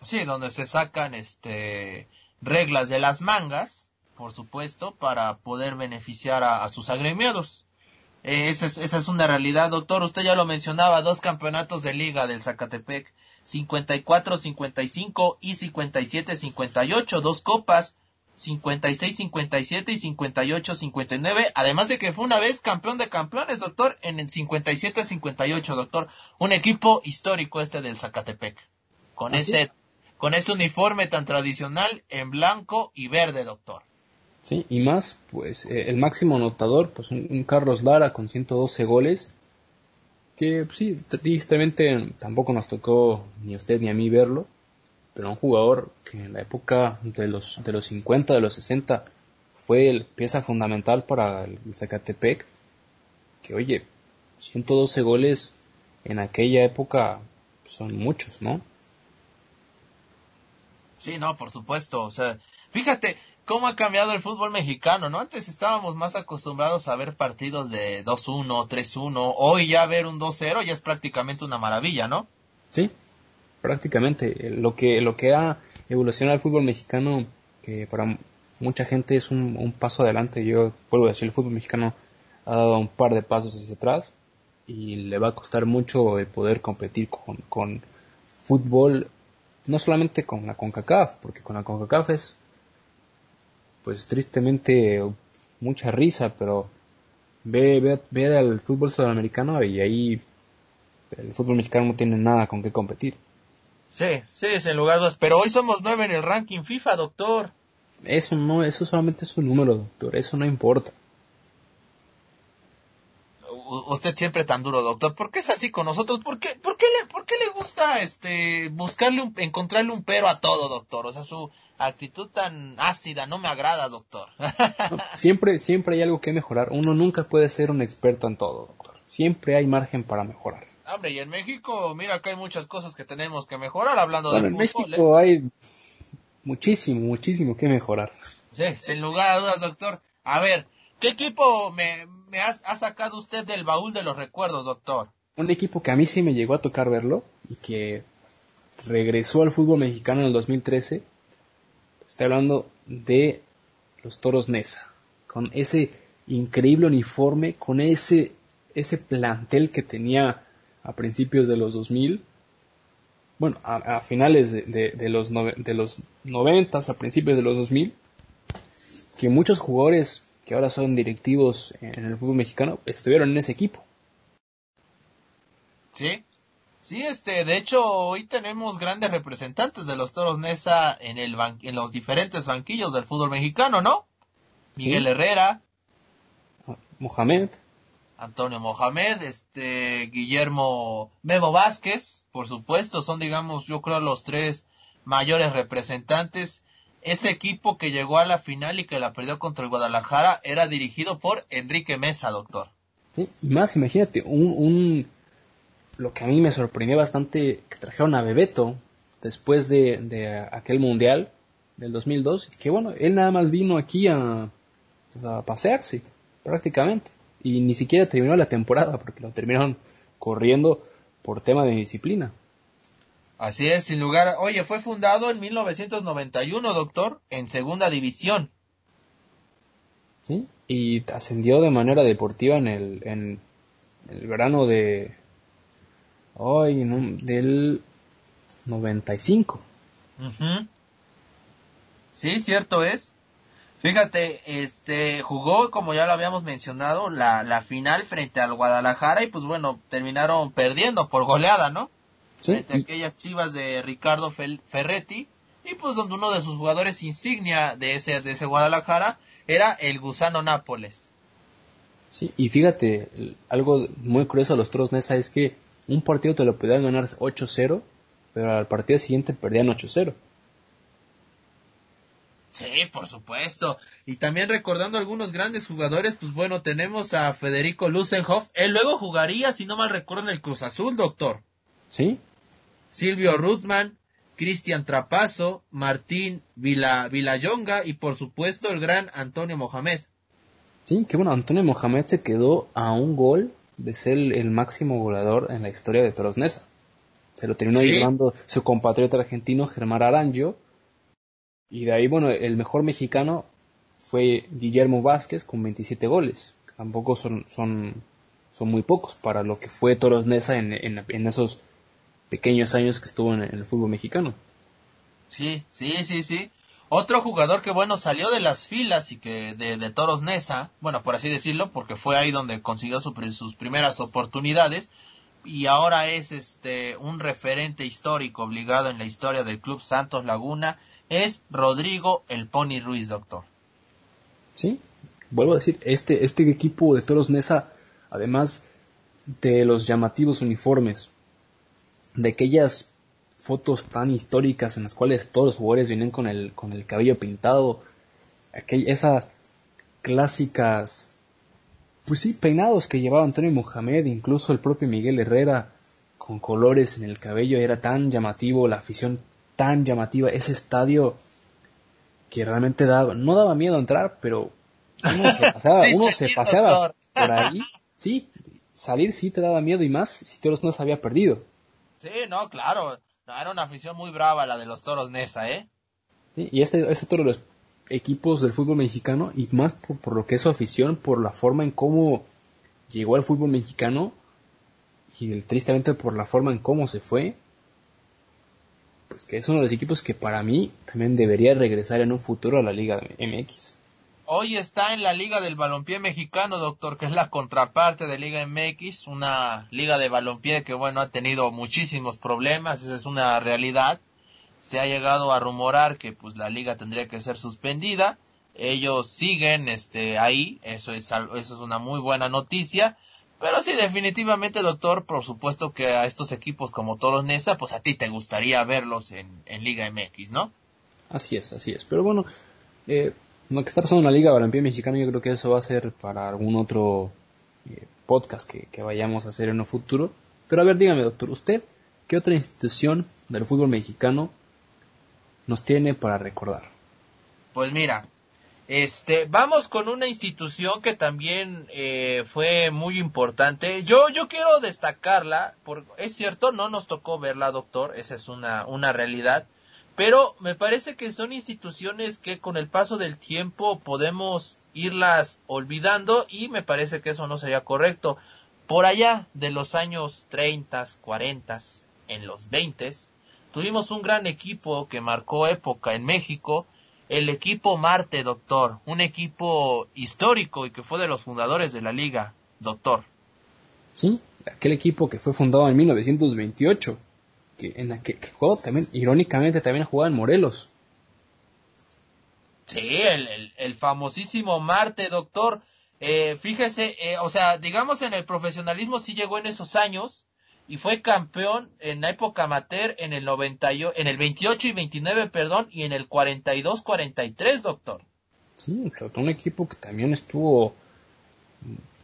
Sí, donde se sacan este reglas de las mangas por supuesto, para poder beneficiar a, sus agremiados. Eh, esa, es, esa es una realidad, doctor. Usted ya lo mencionaba, dos campeonatos de liga del Zacatepec, 54-55 y 57-58, dos copas, 56-57 y 58-59, además de que fue una vez campeón de campeones, doctor, en el 57-58, doctor. Un equipo histórico este del Zacatepec. Con ese, con ese uniforme tan tradicional en blanco y verde, doctor. Sí, y más, pues eh, el máximo anotador, pues un, Carlos Lara con 112 goles, que pues, sí, tristemente tampoco nos tocó ni a usted ni a mí verlo, pero un jugador que en la época de los, de los 50, de los 60, fue el, pieza fundamental para el, Zacatepec, que oye, 112 goles en aquella época son muchos, ¿no? Sí, no, por supuesto. O sea, fíjate cómo ha cambiado el fútbol mexicano, ¿no? Antes estábamos más acostumbrados a ver partidos de 2-1, 3-1. Hoy ya ver un 2-0 ya es prácticamente una maravilla, ¿no? Sí, prácticamente. Lo que, lo que ha evolucionado el fútbol mexicano, que para mucha gente es un, paso adelante, yo vuelvo a decir, el fútbol mexicano ha dado un par de pasos hacia atrás y le va a costar mucho el poder competir con, con fútbol, no solamente con la CONCACAF, porque con la CONCACAF es, pues tristemente, mucha risa, pero ve, ve, ve al fútbol sudamericano y ahí el fútbol mexicano no tiene nada con qué competir. Sí, sí, es en lugar dos. Pero hoy somos nueve en el ranking FIFA, doctor. Eso no, eso solamente es un número, doctor. Eso no importa. usted siempre tan duro, doctor. ¿Por qué es así con nosotros? ¿Por qué, por qué, le, por qué le gusta este buscarle un, encontrarle un pero a todo, doctor? O sea, su actitud tan ácida no me agrada, doctor. siempre, siempre hay algo que mejorar. Uno nunca puede ser un experto en todo, doctor. Siempre hay margen para mejorar. Hombre, y en México, mira que hay muchas cosas que tenemos que mejorar hablando de en México ¿eh? hay muchísimo, muchísimo que mejorar. Sí, sin lugar a dudas, doctor. A ver, ¿qué equipo me, me ha, sacado usted del baúl de los recuerdos, doctor? Un equipo que a mí sí me llegó a tocar verlo y que regresó al fútbol mexicano en el 2013. Estoy hablando de los Toros Nesa, con ese increíble uniforme, con ese, ese plantel que tenía a principios de los 2000, bueno, a, finales de, los de los 90, a principios de los 2000, que muchos jugadores que ahora son directivos en el fútbol mexicano estuvieron en ese equipo. Sí, sí, este, de hecho hoy tenemos grandes representantes de los Toros Nesa en, el en los diferentes banquillos del fútbol mexicano, ¿no? Miguel Herrera, Mohamed, Antonio Mohamed, este Guillermo Memo Vázquez, por supuesto, son digamos yo creo los tres mayores representantes. Ese equipo que llegó a la final y que la perdió contra el Guadalajara era dirigido por Enrique Mesa, doctor. Sí, más, imagínate, un, un, lo que a mí me sorprendió bastante, que trajeron a Bebeto después de, de aquel mundial del 2002, que bueno, él nada más vino aquí a, a pasearse, prácticamente y ni siquiera terminó la temporada porque lo terminaron corriendo por tema de disciplina. Así es, sin lugar. Oye, fue fundado en 1991, doctor, en segunda división. Sí, y ascendió de manera deportiva en el, en el verano de. Hoy, del 95. Sí, cierto es. Fíjate, este jugó, como ya lo habíamos mencionado, la, la final frente al Guadalajara y pues bueno, terminaron perdiendo por goleada, ¿no? Sí. Frente a aquellas chivas de Ricardo Ferretti y pues donde uno de sus jugadores insignia de ese, de ese Guadalajara era el Gusano Nápoles. Sí, y fíjate, algo muy curioso de los Toros Nesa es que un partido te lo podían ganar 8-0, pero al partido siguiente perdían 8-0. Sí, por supuesto. Y también recordando algunos grandes jugadores, pues bueno, tenemos a Federico Lusenhoff. Él luego jugaría, si no mal recuerdo, en el Cruz Azul, doctor. Sí. Silvio Ruthman, Cristian Trapazo, Martín Vila, Vilayonga y por supuesto el gran Antonio Mohamed. Sí, que bueno, Antonio Mohamed se quedó a un gol de ser el, máximo goleador en la historia de Toros Nesa. Se lo terminó llevando su compatriota argentino Germán Aranjo y de ahí, bueno, el mejor mexicano fue Guillermo Vázquez con 27 goles. Tampoco son, son, son muy pocos para lo que fue Toros Nesa en, en, esos pequeños años que estuvo en, el fútbol mexicano. Sí, sí, sí, sí. Otro jugador que bueno salió de las filas y que de, de Toros Nesa, bueno por así decirlo, porque fue ahí donde consiguió sus primeras oportunidades y ahora es este un referente histórico obligado en la historia del Club Santos Laguna es Rodrigo el Pony Ruiz, doctor. Sí, vuelvo a decir, este, este equipo de Toros Nesa, además de los llamativos uniformes, de aquellas fotos tan históricas en las cuales todos los jugadores vienen con el, con el cabello pintado, esas clásicas, pues sí, peinados que llevaba Antonio Mohamed, incluso el propio Miguel Herrera, con colores en el cabello, era tan llamativo, la afición tan llamativa, ese estadio que realmente daba, no daba miedo entrar, pero uno se paseaba, uno se paseaba por ahí, sí, salir sí te daba miedo y más si todos no se había perdido. Sí, no, claro, era una afición muy brava la de los toros Nesa, ¿eh? Sí, y este, este todos los equipos del fútbol mexicano y más por, por, lo que es su afición, por la forma en cómo llegó al fútbol mexicano y tristemente por la forma en cómo se fue, pues que es uno de los equipos que para mí también debería regresar en un futuro a la Liga MX. Hoy está en la Liga del Balompié Mexicano, doctor, que es la contraparte de Liga MX, una liga de balompié que, bueno, ha tenido muchísimos problemas, esa es una realidad. Se ha llegado a rumorar que, pues, la liga tendría que ser suspendida. Ellos siguen, este, ahí, eso es, eso es una muy buena noticia. Pero sí, definitivamente, doctor, por supuesto que a estos equipos como Toros Nesa, pues a ti te gustaría verlos en, en Liga MX, ¿no? Así es, así es. Pero bueno, eh, lo que está pasando en la Liga Balompié Mexicana, yo creo que eso va a ser para algún otro eh, podcast que, que, vayamos a hacer en un futuro. Pero a ver, dígame, doctor, ¿usted qué otra institución del fútbol mexicano nos tiene para recordar? Pues mira, este, vamos con una institución que también eh, fue muy importante. Yo, yo quiero destacarla, por, es cierto, no nos tocó verla, doctor, esa es una, una realidad, pero me parece que son instituciones que con el paso del tiempo podemos irlas olvidando y me parece que eso no sería correcto. Por allá de los años 30, 40, en los 20, tuvimos un gran equipo que marcó época en México, el equipo Marte, doctor, un equipo histórico y que fue de los fundadores de la liga, doctor. Sí, aquel equipo que fue fundado en 1928, que en aquel juego también, irónicamente, también jugaba en Morelos. Sí, el, el, famosísimo Marte, doctor. Eh, fíjese, eh, o sea, digamos en el profesionalismo sí llegó en esos años, y fue campeón en la época amateur en el 98, en el 28 y 29, perdón, y en el 42-43, doctor. Sí, un equipo que también estuvo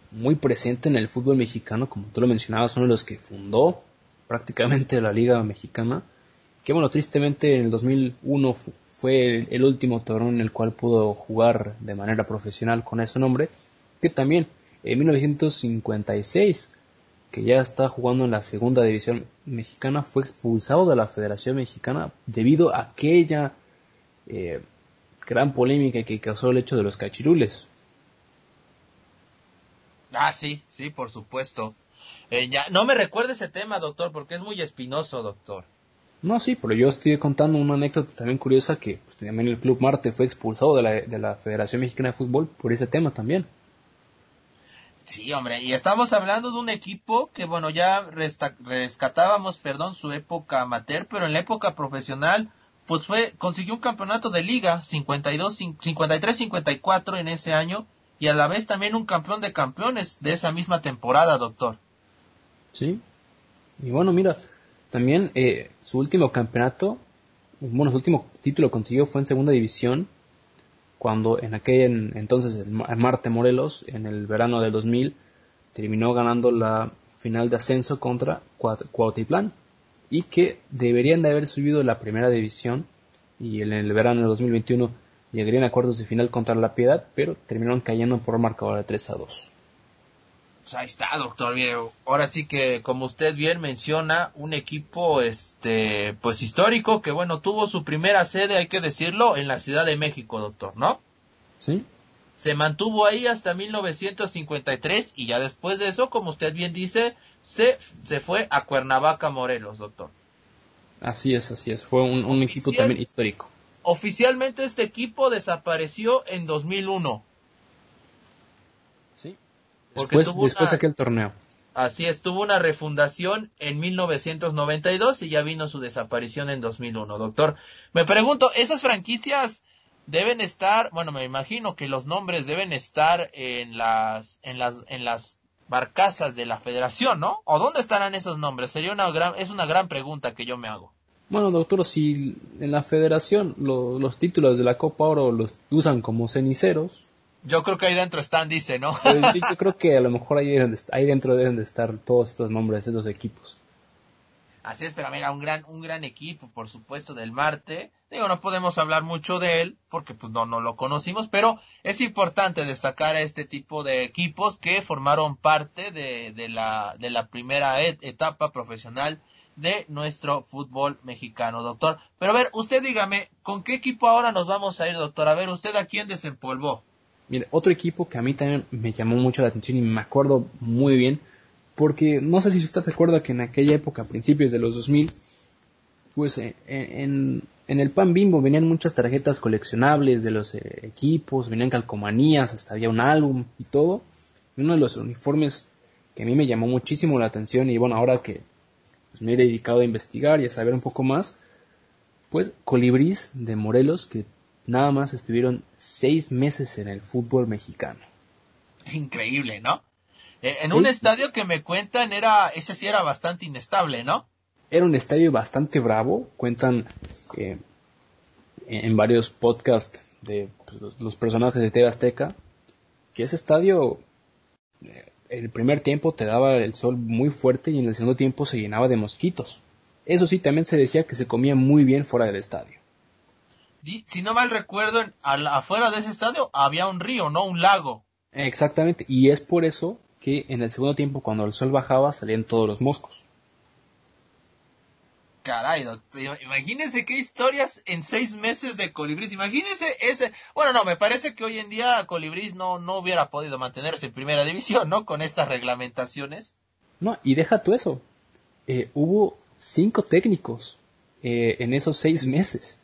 muy presente en el fútbol mexicano, como tú lo mencionabas, uno de los que fundó prácticamente la Liga Mexicana, que bueno, tristemente en el 2001 fue el, el último torneo en el cual pudo jugar de manera profesional con ese nombre, que también en 1956 que ya está jugando en la segunda división mexicana, fue expulsado de la Federación Mexicana debido a aquella eh, gran polémica que causó el hecho de los cachirules. Ah, sí, sí, por supuesto. Eh, ya, no me recuerde ese tema, doctor, porque es muy espinoso, doctor. No, sí, pero yo estoy contando una anécdota también curiosa que pues, también el Club Marte fue expulsado de la, de la Federación Mexicana de Fútbol por ese tema también. Sí, hombre, y estamos hablando de un equipo que, bueno, ya rescatábamos, perdón, su época amateur, pero en la época profesional, pues fue, consiguió un campeonato de liga, 52, 53, 54 en ese año, y a la vez también un campeón de campeones de esa misma temporada, doctor. Sí, y bueno, mira, también eh, su último campeonato, bueno, su último título consiguió fue en segunda división, cuando en aquel entonces el Marte Morelos, en el verano del 2000, terminó ganando la final de ascenso contra Cuautitlán y que deberían de haber subido la primera división y en el verano del 2021 llegarían a cuartos de final contra La Piedad, pero terminaron cayendo por marcador de 3 a 2. Pues ahí está, doctor. Bien, ahora sí que, como usted bien menciona, un equipo, este, pues histórico que, bueno, tuvo su primera sede, hay que decirlo, en la Ciudad de México, doctor, ¿no? Sí, Se mantuvo ahí hasta 1953 y ya después de eso, como usted bien dice, se, se fue a Cuernavaca, Morelos, doctor. Así es, así es. Fue un, equipo también histórico. Oficialmente este equipo desapareció en 2001. Después, después aquel torneo. Así es, tuvo una refundación en 1992 y ya vino su desaparición en 2001, doctor. Me pregunto, ¿esas franquicias deben estar, bueno, me imagino que los nombres deben estar en las, en las, en las barcazas de la federación, ¿no? ¿O dónde estarán esos nombres? Sería una gran, es una gran pregunta que yo me hago. Bueno, doctor, si en la federación los títulos de la Copa Oro los usan como ceniceros, yo creo que ahí dentro están, dice, ¿no? Yo creo que a lo mejor ahí, ahí dentro deben de estar todos estos nombres de los equipos. Así es, pero mira, un gran, un gran equipo, por supuesto, del Marte. Digo, no podemos hablar mucho de él, porque pues no, no lo conocimos, pero es importante destacar a este tipo de equipos que formaron parte de, de la, de la primera etapa profesional de nuestro fútbol mexicano, doctor. Pero a ver, usted dígame, ¿con qué equipo ahora nos vamos a ir, doctor? A ver, ¿usted a quién desempolvó? Mire, otro equipo que a mí también me llamó mucho la atención y me acuerdo muy bien, porque no sé si usted recuerda que en aquella época, a principios de los 2000, pues eh, en, en el pan bimbo venían muchas tarjetas coleccionables de los eh, equipos, venían calcomanías, hasta había un álbum y todo. Uno de los uniformes que a mí me llamó muchísimo la atención y bueno, ahora que pues, me he dedicado a investigar y a saber un poco más, pues Colibrís de Morelos, que nada más estuvieron seis meses en el fútbol mexicano. Increíble, ¿no? Eh, en un estadio que me cuentan era, ese sí era bastante inestable, ¿no? Era un estadio bastante bravo, cuentan eh, en varios podcasts de pues, los personajes de TV Azteca, que ese estadio, eh, el primer tiempo te daba el sol muy fuerte y en el segundo tiempo se llenaba de mosquitos. Eso sí, también se decía que se comía muy bien fuera del estadio si no mal recuerdo, afuera de ese estadio había un río, ¿no? Un lago. Exactamente, y es por eso que en el segundo tiempo, cuando el sol bajaba, salían todos los moscos. Caray, doctor, imagínense qué historias en seis meses de Colibrís. Imagínense ese. Bueno, no, me parece que hoy en día Colibrís no, no hubiera podido mantenerse en primera división, ¿no? Con estas reglamentaciones. No, y deja tú eso. Eh, hubo cinco técnicos eh, en esos seis meses.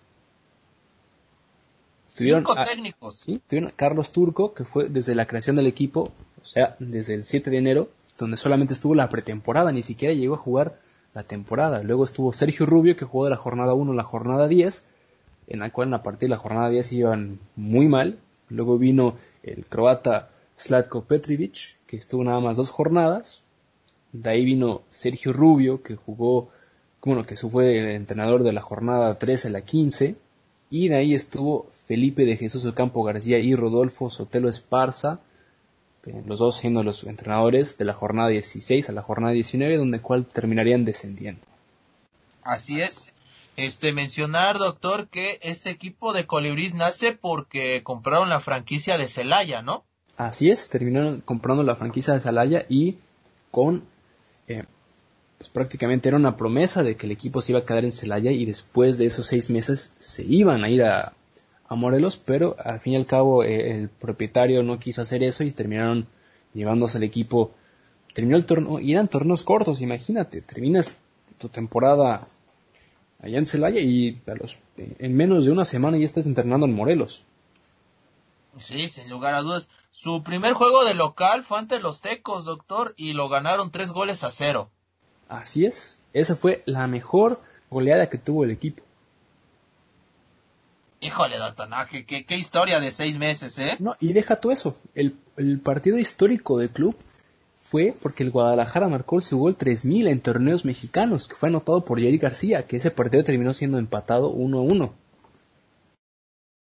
Cinco técnicos. Sí, tuvieron Carlos Turco, que fue desde la creación del equipo, o sea, desde el 7 de enero, donde solamente estuvo la pretemporada, ni siquiera llegó a jugar la temporada. Luego estuvo Sergio Rubio, que jugó de la jornada 1 a la jornada 10, en la cual a partir de la jornada 10 iban muy mal. Luego vino el croata Slatko Petrovic, que estuvo nada más dos jornadas. De ahí vino Sergio Rubio, que jugó, bueno, que fue el entrenador de la jornada 13 a la 15 y de ahí estuvo Felipe de Jesús Ocampo García y Rodolfo Sotelo Esparza, eh, los dos siendo los entrenadores de la jornada 16 a la jornada 19, donde cual terminarían descendiendo. Así es. Este mencionar, doctor, que este equipo de Colibrís nace porque compraron la franquicia de Celaya, ¿no? Así es, terminaron comprando la franquicia de Celaya y con eh, pues prácticamente era una promesa de que el equipo se iba a quedar en Celaya y después de esos seis meses se iban a ir a, Morelos, pero al fin y al cabo eh, el propietario no quiso hacer eso y terminaron llevándose al equipo. Terminó el torneo, y eran torneos cortos, imagínate, terminas tu temporada allá en Celaya y en menos de una semana ya estás entrenando en Morelos. Sí, sin lugar a dudas. Su primer juego de local fue ante los Tecos, doctor, y lo ganaron tres goles a cero. Así es, esa fue la mejor goleada que tuvo el equipo. Híjole, doctor, qué, historia de seis meses, ¿eh? No, y deja tú eso. El, partido histórico del club fue porque el Guadalajara marcó su gol 3000 en torneos mexicanos, que fue anotado por Jerry García, que ese partido terminó siendo empatado 1 a 1.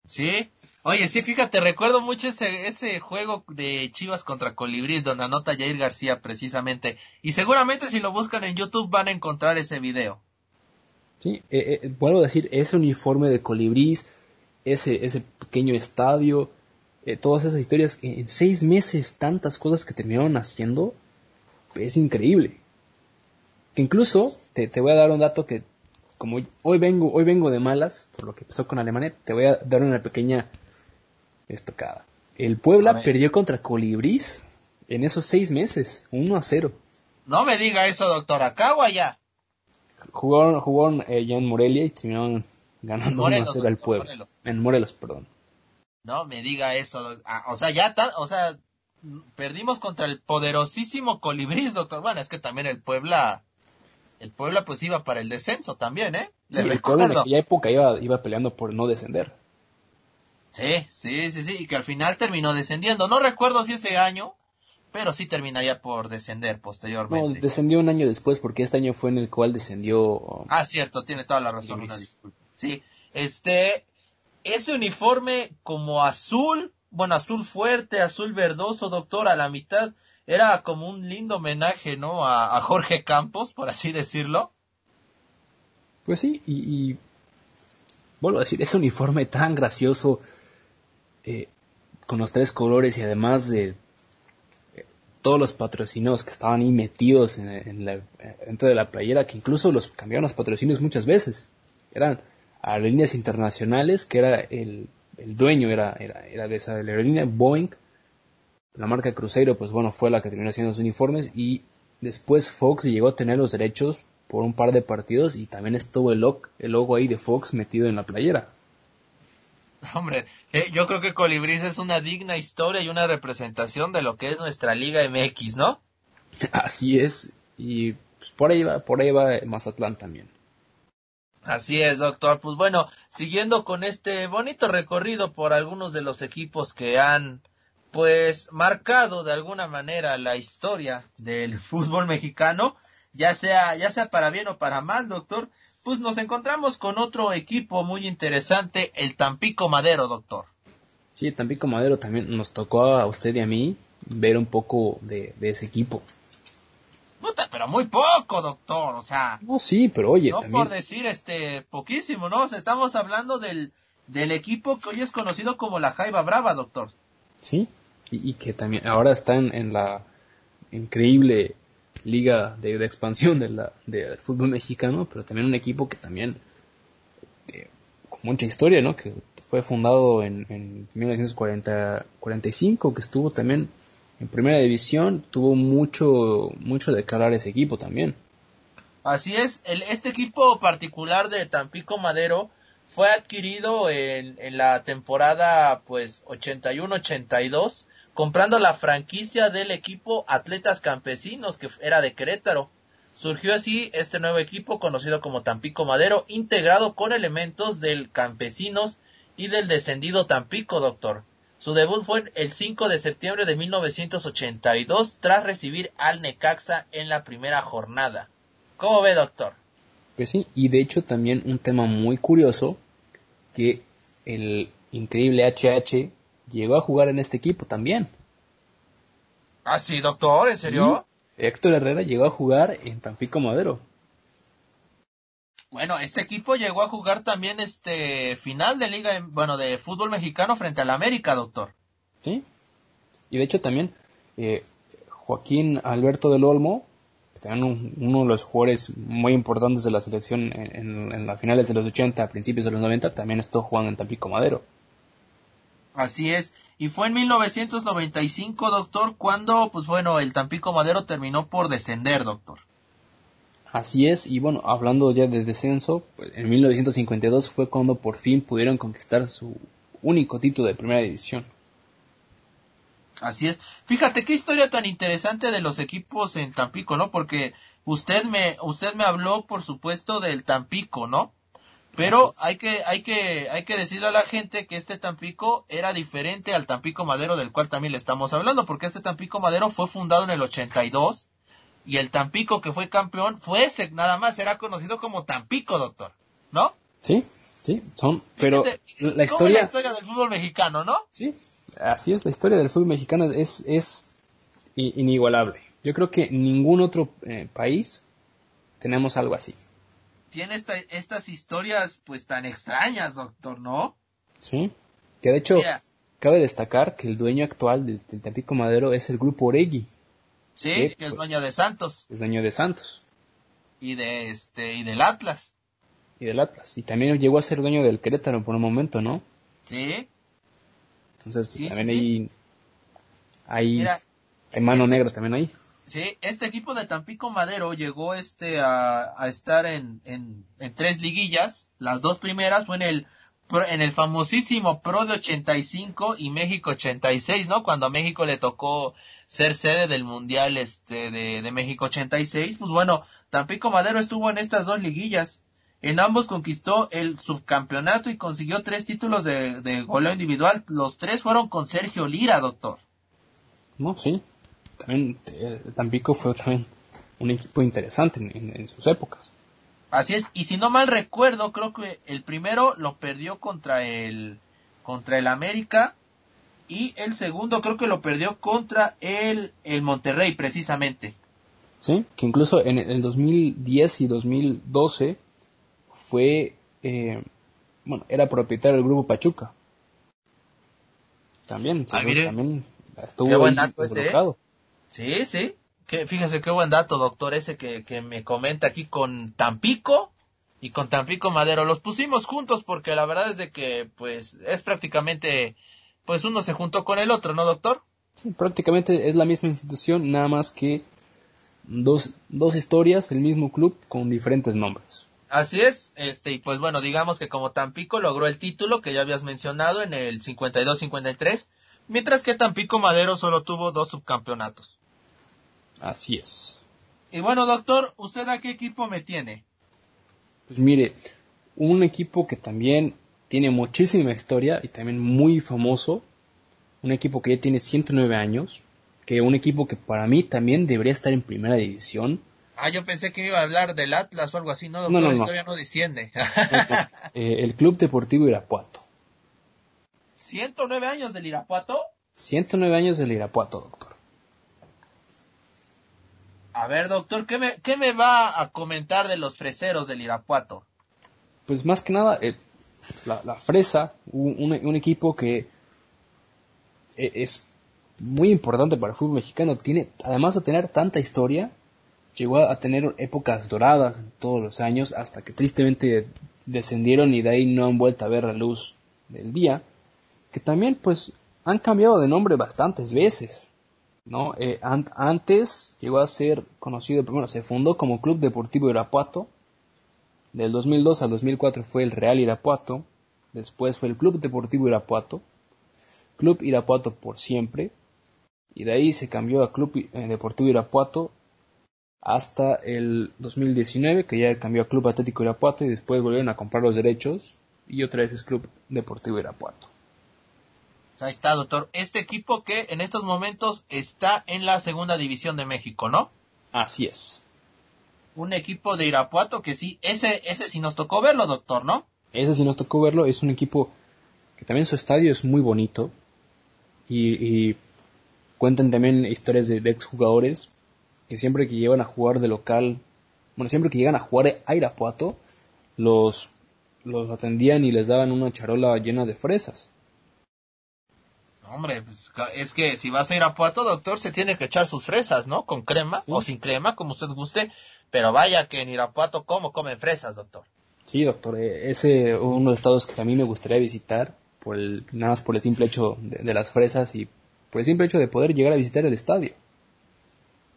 Sí, Oye, sí, fíjate, recuerdo mucho ese, ese juego de Chivas contra Colibríes donde anota Jair García precisamente. Y seguramente si lo buscan en YouTube van a encontrar ese video. Sí, eh, eh, vuelvo a decir, ese uniforme de Colibrís, ese, ese pequeño estadio, eh, todas esas historias, en seis meses tantas cosas que terminaron haciendo, es increíble. Que incluso, te, te voy a dar un dato que, como hoy vengo, hoy vengo de malas, por lo que pasó con Alemania, te voy a dar una pequeña estocada. El Puebla perdió contra Colibrís en esos seis meses, 1 a 0. No me diga eso, doctor, ¿acá o allá? Jugaron, jugaron eh, ya en Morelia y terminaron ganando 1 a 0 al Puebla. En Morelos, perdón. No me diga eso, ah, o sea, ya, o sea, perdimos contra el poderosísimo Colibrís, doctor. Bueno, es que también el Puebla, el Puebla pues iba para el descenso también, ¿eh? Sí, el Puebla en aquella época iba, iba peleando por no descender. Sí, sí, sí, sí, y que al final terminó descendiendo. No recuerdo si ese año, pero sí terminaría por descender posteriormente. No, descendió un año después porque este año fue en el cual descendió. Ah, cierto, tiene toda la razón, una disculpa. Sí, este, ese uniforme como azul, bueno, azul fuerte, azul verdoso, doctor, a la mitad, era como un lindo homenaje, ¿no? A, Jorge Campos, por así decirlo. Pues sí, y, vuelvo a decir, ese uniforme tan gracioso, eh, con los tres colores y además de eh, todos los patrocinios que estaban ahí metidos en, la, dentro de la playera, que incluso los cambiaron los patrocinios muchas veces. Eran aerolíneas internacionales, que era el, dueño, era, era, era, de esa aerolínea, Boeing. La marca Cruzeiro, pues bueno, fue la que terminó haciendo los uniformes y después Fox llegó a tener los derechos por un par de partidos y también estuvo el, logo, el logo ahí de Fox metido en la playera. Hombre, eh, yo creo que Colibris es una digna historia y una representación de lo que es nuestra Liga MX, ¿no? Así es, y pues, por ahí va, por ahí va Mazatlán también. Así es, doctor. Pues bueno, siguiendo con este bonito recorrido por algunos de los equipos que han pues marcado de alguna manera la historia del fútbol mexicano, ya sea ya sea para bien o para mal, doctor, pues nos encontramos con otro equipo muy interesante, el Tampico Madero, doctor. Sí, el Tampico Madero también nos tocó a usted y a mí ver un poco de, de ese equipo. Puta, pero muy poco, doctor, o sea. No, sí, pero oye. No por decir este poquísimo, ¿no? O sea, estamos hablando del, del equipo que hoy es conocido como la Jaiba Brava, doctor. Sí, y, que también ahora están en la increíble liga de, expansión de del fútbol mexicano, pero también un equipo que también, eh, con mucha historia, ¿no? Que fue fundado en, en 1945, que estuvo también en primera división tuvo mucho, mucho de declarar ese equipo también. Así es, el, este equipo particular de Tampico Madero fue adquirido en, en la temporada pues 81-82 comprando la franquicia del equipo Atletas Campesinos que era de Querétaro. Surgió así este nuevo equipo conocido como Tampico Madero integrado con elementos del Campesinos y del descendido Tampico, doctor. Su debut fue el 5 de septiembre de 1982 tras recibir al Necaxa en la primera jornada. ¿Cómo ve, doctor? Pues sí, y de hecho también un tema muy curioso que el increíble HH llegó a jugar en este equipo también. ¿Ah, sí, doctor? ¿En serio? Héctor Herrera llegó a jugar en Tampico Madero. Bueno, este equipo llegó a jugar también este final de liga, bueno, de fútbol mexicano frente al América, doctor. Sí. Y de hecho también eh, Joaquín Alberto del Olmo, también uno de los jugadores muy importantes de la selección en, en, las finales de los 80, a principios de los 90, también estuvo jugando en Tampico Madero. Así es. Y fue en 1995, doctor, cuando, pues bueno, el Tampico Madero terminó por descender, doctor. Así es, y bueno, hablando ya de descenso, pues en 1952 fue cuando por fin pudieron conquistar su único título de primera división. Así es. Fíjate qué historia tan interesante de los equipos en Tampico, ¿no? Porque usted me usted me habló, por supuesto, del Tampico, ¿no? Pero hay que hay que hay que decirle a la gente que este Tampico era diferente al Tampico Madero del cual también le estamos hablando, porque este Tampico Madero fue fundado en el 82 y el Tampico que fue campeón fue ese, nada más, era conocido como Tampico, doctor, ¿no? Sí, sí, son, pero la historia... la historia del fútbol mexicano, ¿no? Sí, así es, la historia del fútbol mexicano es, es inigualable. Yo creo que ningún otro eh, país tenemos algo así. Tiene estas historias pues tan extrañas, doctor, ¿no? Sí, que de hecho cabe destacar que el dueño actual del, del Tampico Madero es el grupo Oregui. Sí, que es dueño de Santos. Es dueño de Santos. Y de este, y del Atlas. Y del Atlas. Y también llegó a ser dueño del Querétaro por un momento, ¿no? Sí. Entonces, también ahí hay, hay mano este negra también ahí. Sí, este equipo de Tampico Madero llegó este a, a estar en, en, en, tres liguillas. Las dos primeras fue en el en el famosísimo Pro de 85 y México 86, ¿no? Cuando a México le tocó ser sede del Mundial este de, de México 86, pues bueno, Tampico Madero estuvo en estas dos liguillas. En ambos conquistó el subcampeonato y consiguió tres títulos de, de goleo individual. Los tres fueron con Sergio Lira, doctor. No, sí. También eh, Tampico fue también un equipo interesante en, en, sus épocas. Así es, y si no mal recuerdo, creo que el primero lo perdió contra el contra el América y el segundo creo que lo perdió contra el, el Monterrey precisamente. Sí, que incluso en el 2010 y 2012 fue, eh, bueno, era propietario del grupo Pachuca. También, Ah, mire. también estuvo Qué buen ahí dato ese, ¿eh? Sí, sí. Que, fíjese qué buen dato, doctor, ese que, que me comenta aquí con Tampico y con Tampico Madero. Los pusimos juntos porque la verdad es de que, pues, es prácticamente, pues uno se juntó con el otro, ¿no, doctor? Sí, prácticamente es la misma institución, nada más que dos, dos historias, el mismo club con diferentes nombres. Así es, este, y pues bueno, digamos que como Tampico logró el título que ya habías mencionado en el 52-53, mientras que Tampico Madero solo tuvo dos subcampeonatos. Así es. Y bueno, doctor, ¿usted a qué equipo me tiene? Pues mire, un equipo que también tiene muchísima historia y también muy famoso, un equipo que ya tiene 109 años, que un equipo que para mí también debería estar en primera división. Ah, yo pensé que iba a hablar del Atlas o algo así, ¿no, doctor? No, no, no. Todavía no desciende. Eh, el Club Deportivo Irapuato. 109 años del Irapuato. 109 años del Irapuato, doctor. A ver, doctor, ¿qué me, qué me va a comentar de los freseros del Irapuato? Pues más que nada, eh, la, la Fresa, un, un- un equipo que eh, es muy importante para el fútbol mexicano, tiene, además de tener tanta historia, llegó a tener épocas doradas todos los años, hasta que tristemente descendieron y de ahí no han vuelto a ver la luz del día, que también pues han cambiado de nombre bastantes veces. ¿no? Eh, an- antes llegó a ser conocido, bueno, se fundó como Club Deportivo Irapuato, del 2002 al 2004 fue el Real Irapuato, después fue el Club Deportivo Irapuato, Club Irapuato por siempre, y de ahí se cambió a Club eh, Deportivo Irapuato hasta el 2019, que ya cambió a Club Atlético Irapuato y después volvieron a comprar los derechos y otra vez es Club Deportivo Irapuato. Ahí está, doctor. Este equipo que en estos momentos está en la segunda división de México, ¿no? Así es. Un equipo de Irapuato que sí, ese, ese sí nos tocó verlo, doctor, ¿no? Ese sí nos tocó verlo, es un equipo que también su estadio es muy bonito y, y cuentan también historias de, de exjugadores que siempre que llegan a jugar de local, bueno, siempre que llegan a jugar a Irapuato, los, los atendían y les daban una charola llena de fresas. Hombre, pues, es que si vas a Irapuato, doctor, se tiene que echar sus fresas, ¿no? Con crema o sin crema, como usted guste. Pero vaya que en Irapuato, ¿cómo comen fresas, doctor? Sí, doctor, eh, ese es uno de los estados que a mí me gustaría visitar, por el, nada más por el simple hecho de, de las fresas y por el simple hecho de poder llegar a visitar el estadio.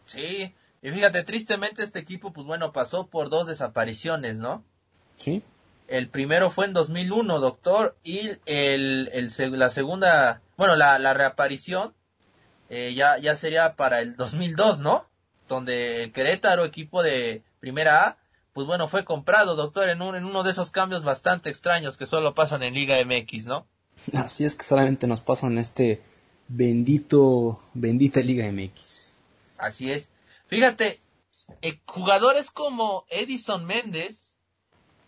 Sí, y fíjate, tristemente este equipo, pues bueno, pasó por dos desapariciones, ¿no? Sí, El primero fue en 2001, doctor, y el, el la segunda, bueno, la, la reaparición eh, ya, ya sería para el 2002, ¿no? Donde el Querétaro, equipo de Primera A, pues bueno, fue comprado, doctor, en, un, en uno de esos cambios bastante extraños que solo pasan en Liga MX, ¿no? Así es que solamente nos pasan este bendito, bendita Liga MX. Así es. Fíjate, eh, jugadores como Edison Méndez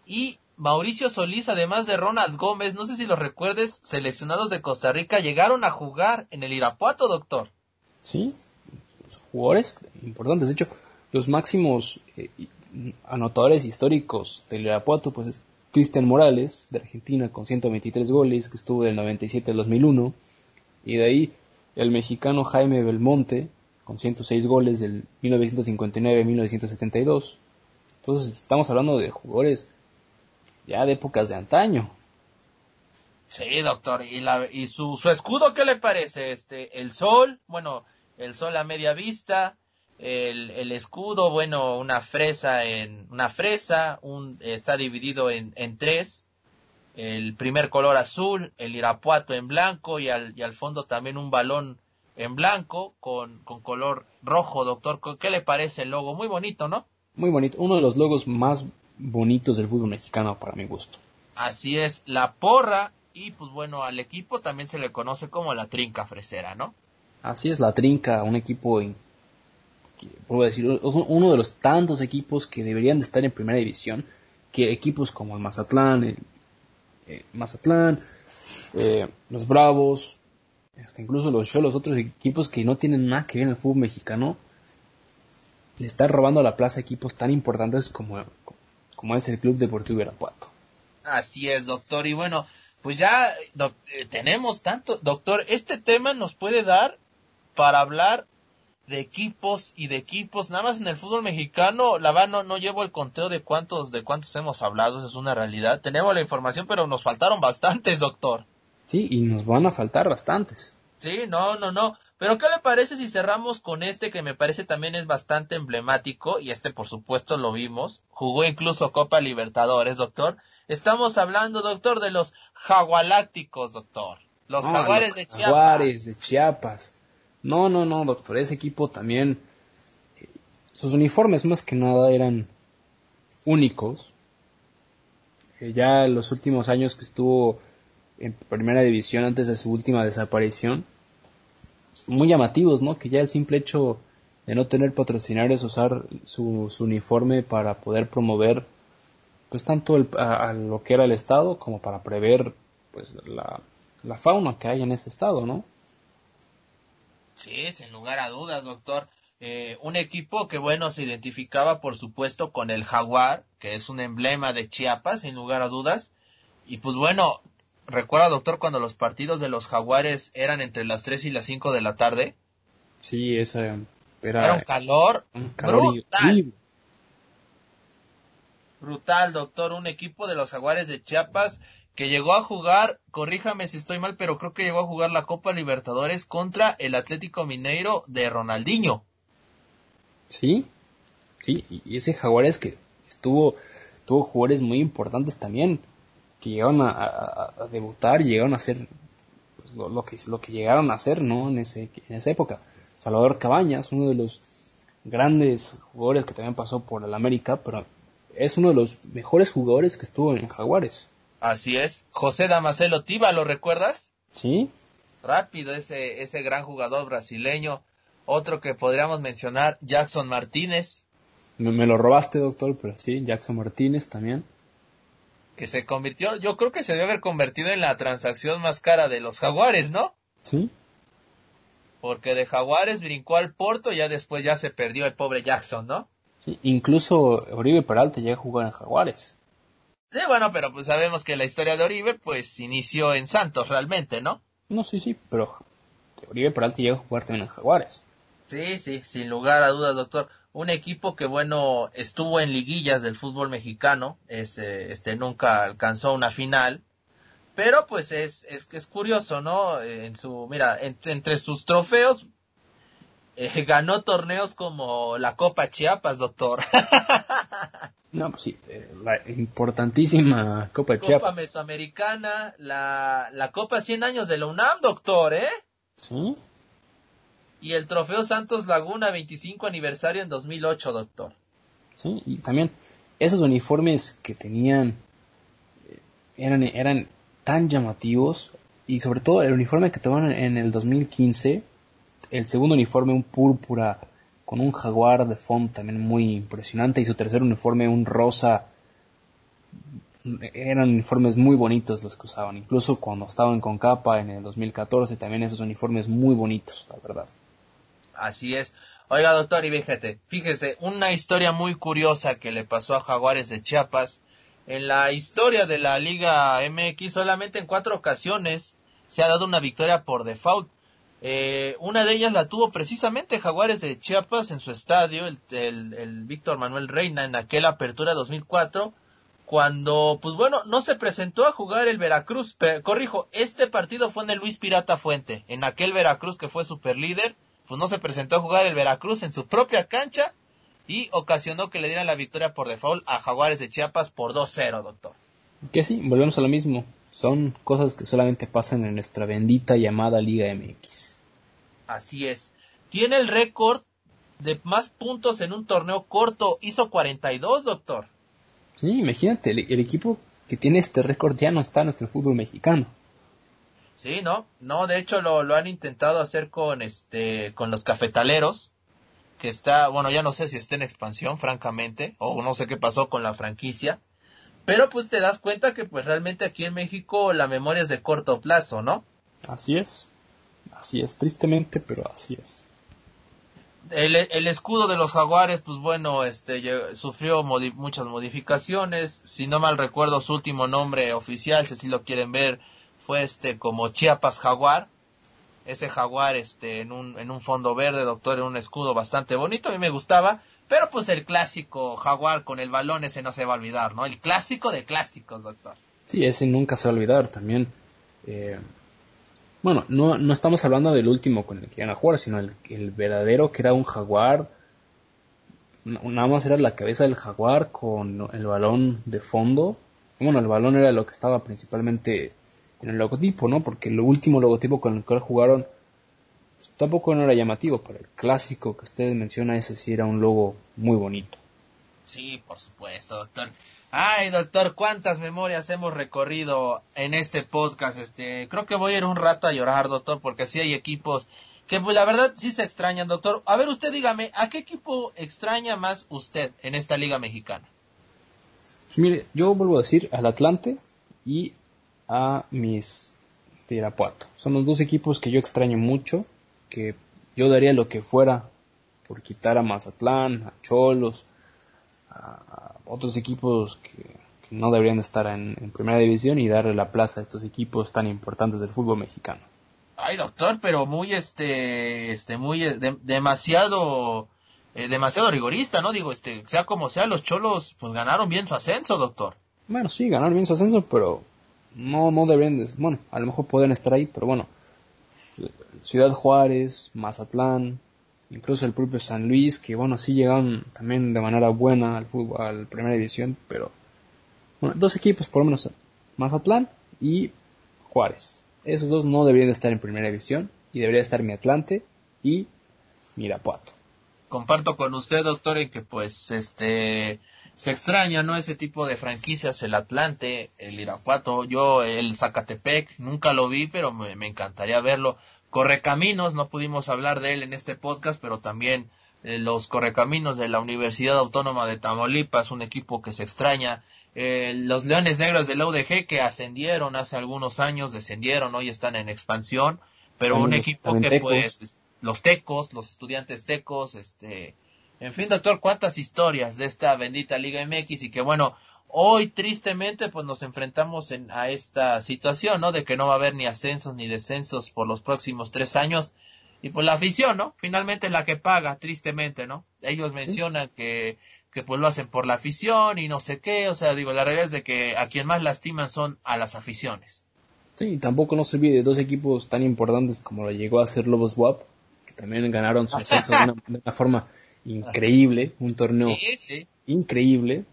y Mauricio Solís, además de Ronald Gómez, no sé si los recuerdes, seleccionados de Costa Rica, llegaron a jugar en el Irapuato, doctor. Sí, jugadores importantes. De hecho, los máximos eh, anotadores históricos del Irapuato, pues es Cristian Morales, de Argentina, con 123 goles, que estuvo del 97 al 2001. Y de ahí el mexicano Jaime Belmonte, con 106 goles del 1959-1972. Entonces estamos hablando de jugadores ya de épocas de antaño. Sí, doctor. ¿Y, su, escudo qué le parece? Este, el sol, bueno, el sol a media vista, el, escudo, bueno, una fresa en, una fresa, un, está dividido en, tres. El primer color azul, el irapuato en blanco y al fondo también un balón en blanco con, con color rojo, doctor. ¿Qué le parece el logo? Muy bonito, ¿no? Muy bonito. Uno de los logos más bonitos del fútbol mexicano para mi gusto. Así es, la porra y pues bueno, al equipo también se le conoce como la trinca fresera, ¿no? Así es, la trinca, un equipo, en, puedo decir, uno de los tantos equipos que deberían de estar en primera división, que equipos como el Mazatlán, el, eh, Mazatlán, eh, los Bravos, hasta incluso los los otros equipos que no tienen nada que ver en el fútbol mexicano, le están robando la plaza a equipos tan importantes como, como es el Club Deportivo Irapuato. Así es, doctor. Y bueno, pues ya eh, tenemos tanto, doctor, este tema nos puede dar para hablar de equipos y de equipos, nada más en el fútbol mexicano, la verdad no, llevo el conteo de cuántos, de cuántos hemos hablado, es una realidad. Tenemos la información, pero nos faltaron bastantes, doctor. Sí, y nos van a faltar bastantes. Sí, no, no, no. Pero ¿qué le parece si cerramos con este que me parece también es bastante emblemático y este por supuesto lo vimos, jugó incluso Copa Libertadores, doctor, Estamos hablando, doctor, de los jagualácticos, doctor. Los jaguares de Chiapas. Jaguares de Chiapas. No, no, no, doctor. Ese equipo también. Sus uniformes más que nada eran únicos. Eh, ya en los últimos años que estuvo en primera división antes de su última desaparición. Muy llamativos, ¿no? Que ya el simple hecho de no tener patrocinarios, usar su, su uniforme para poder promover pues tanto a, lo que era el estado como para prever pues la, fauna que hay en ese estado, ¿no? Sí, sin lugar a dudas, doctor. Eh, un equipo que, bueno, se identificaba, por supuesto, con el jaguar, que es un emblema de Chiapas, sin lugar a dudas. Y pues bueno, recuerda, doctor, cuando los partidos de los jaguares eran entre las 3 y las 5 de la tarde. Sí, esa era, era un calor, un calor brutal. Brutal, doctor. Un equipo de los Jaguares de Chiapas que llegó a jugar, corríjame si estoy mal, pero creo que llegó a jugar la Copa Libertadores contra el Atlético Mineiro de Ronaldinho. Sí, sí, y ese Jaguares que estuvo, tuvo jugadores muy importantes también, que llegaron a, debutar y llegaron a hacer pues, lo, que, lo que llegaron a hacer, ¿no? En, ese, en esa época. Salvador Cabañas, uno de los grandes jugadores que también pasó por el América, pero es uno de los mejores jugadores que estuvo en Jaguares. Así es. José Damasceno Tiba, ¿lo recuerdas? Sí. Rápido, ese, ese gran jugador brasileño. Otro que podríamos mencionar, Jackson Martínez. Me, lo robaste, doctor, pero sí, Jackson Martínez también. Que se convirtió, yo creo que se debe haber convertido en la transacción más cara de los Jaguares, ¿no? Sí. Porque de Jaguares brincó al Porto y ya después ya se perdió el pobre Jackson, ¿no? incluso Oribe Peralta llega a jugar en Jaguares. Sí, bueno, pero pues sabemos que la historia de Oribe pues inició en Santos realmente, ¿no? No, sí, sí, pero Oribe Peralta llega a jugar también en Jaguares. Sí, sí, sin lugar a dudas, doctor. Un equipo que, bueno, estuvo en liguillas del fútbol mexicano, este, este nunca alcanzó una final, pero pues es, es, es curioso, ¿no? En su, mira, entre sus trofeos, eh, ganó torneos como la Copa Chiapas, doctor. no, pues sí, la importantísima Copa Chiapas. Copa Mesoamericana, la, la Copa 100 años de la UNAM, doctor, ¿eh? Sí. Y el Trofeo Santos Laguna 25 aniversario en 2008, doctor. Sí, y también esos uniformes que tenían eh, eran, eran tan llamativos y sobre todo el uniforme que tomaron en el 2015 el segundo uniforme un púrpura con un jaguar de fondo también muy impresionante y su tercer uniforme un rosa eran uniformes muy bonitos los que usaban incluso cuando estaban con capa en el 2014 también esos uniformes muy bonitos la verdad así es oiga doctor y fíjate fíjese una historia muy curiosa que le pasó a Jaguares de Chiapas en la historia de la Liga MX solamente en cuatro ocasiones se ha dado una victoria por default eh, una de ellas la tuvo precisamente Jaguares de Chiapas en su estadio, el, el, Víctor Manuel Reina, en aquella apertura 2004, cuando, pues bueno, no se presentó a jugar el Veracruz. Pero, corrijo, este partido fue en el Luis Pirata Fuente, en aquel Veracruz que fue super líder, pues no se presentó a jugar el Veracruz en su propia cancha y ocasionó que le dieran la victoria por default a Jaguares de Chiapas por 2-0, doctor. Que sí, volvemos a lo mismo. Son cosas que solamente pasan en nuestra bendita llamada Liga MX. Así es. Tiene el récord de más puntos en un torneo corto. Hizo 42, doctor. Sí, imagínate, el, equipo que tiene este récord ya no está en nuestro fútbol mexicano. Sí, no, no, de hecho lo, lo han intentado hacer con este, con los cafetaleros, que está, bueno, ya no sé si está en expansión, francamente, o no sé qué pasó con la franquicia, pero pues te das cuenta que pues realmente aquí en México la memoria es de corto plazo, ¿no? Así es, así es, tristemente, pero así es. El, el, escudo de los jaguares, pues bueno, este sufrió muchas modificaciones. Si no mal recuerdo, su último nombre oficial, si así lo quieren ver, fue este como Chiapas Jaguar. Ese jaguar este en un, en un fondo verde, doctor, en un escudo bastante bonito, a mí me gustaba. Pero pues el clásico jaguar con el balón ese no se va a olvidar, ¿no? El clásico de clásicos, doctor. Sí, ese nunca se va a olvidar también. Eh, bueno, no, no estamos hablando del último con el que iban a jugar, sino el, el verdadero que era un jaguar. Nada más era la cabeza del jaguar con el balón de fondo. Bueno, el balón era lo que estaba principalmente en el logotipo, ¿no? Porque el último logotipo con el cual jugaron pues, tampoco no era llamativo, pero el clásico que usted menciona, ese sí era un logo muy bonito. Sí, por supuesto, doctor. Ay, doctor, cuántas memorias hemos recorrido en este podcast. Este, creo que voy a ir un rato a llorar, doctor, porque sí hay equipos que pues, la verdad sí se extrañan, doctor. A ver, usted dígame, ¿a qué equipo extraña más usted en esta liga mexicana? Pues, mire, yo vuelvo a decir al Atlante y a mis de Irapuato. Son los dos equipos que yo extraño mucho, que yo daría lo que fuera por quitar a Mazatlán, a Cholos, a, otros equipos que, no deberían estar en, primera división y darle la plaza a estos equipos tan importantes del fútbol mexicano. Ay, doctor, pero muy este, este, muy eh, demasiado, eh, demasiado rigorista, ¿no? Digo, este, sea como sea, los cholos, pues ganaron bien su ascenso, doctor. Bueno, sí, ganaron bien su ascenso, pero no, no deberían, bueno, a lo mejor pueden estar ahí, pero bueno, Ciudad Juárez, Mazatlán, incluso el propio San Luis, que bueno, sí llegaron también de manera buena al fútbol, a la primera división, pero bueno, dos equipos por lo menos, Mazatlán y Juárez. Esos dos no deberían estar en primera división y debería estar mi Atlante y Mirapuato. Comparto con usted, doctor, en que pues este se extraña, ¿no? Ese tipo de franquicias, el Atlante, el Irapuato, yo el Zacatepec, nunca lo vi, pero me, me encantaría verlo. Correcaminos, no pudimos hablar de él en este podcast, pero también eh, los Correcaminos de la Universidad Autónoma de Tamaulipas, un equipo que se extraña. Eh, los Leones Negros de la UDG que ascendieron hace algunos años, descendieron, hoy están en expansión, pero un equipo que pues los tecos, los estudiantes tecos, este, en fin, doctor, cuántas historias de esta bendita Liga MX y que bueno, Hoy, tristemente, pues nos enfrentamos en, a esta situación, ¿no? De que no va a haber ni ascensos ni descensos por los próximos tres años. Y pues la afición, ¿no? Finalmente es la que paga, tristemente, ¿no? Ellos mencionan que, que pues lo hacen por la afición y no sé qué. O sea, digo, la realidad es de que a quien más lastiman son a las aficiones. Sí, tampoco no se olvide de dos equipos tan importantes como lo llegó a ser Lobos WAP, que también ganaron su ascenso de, una, forma increíble, un torneo increíble,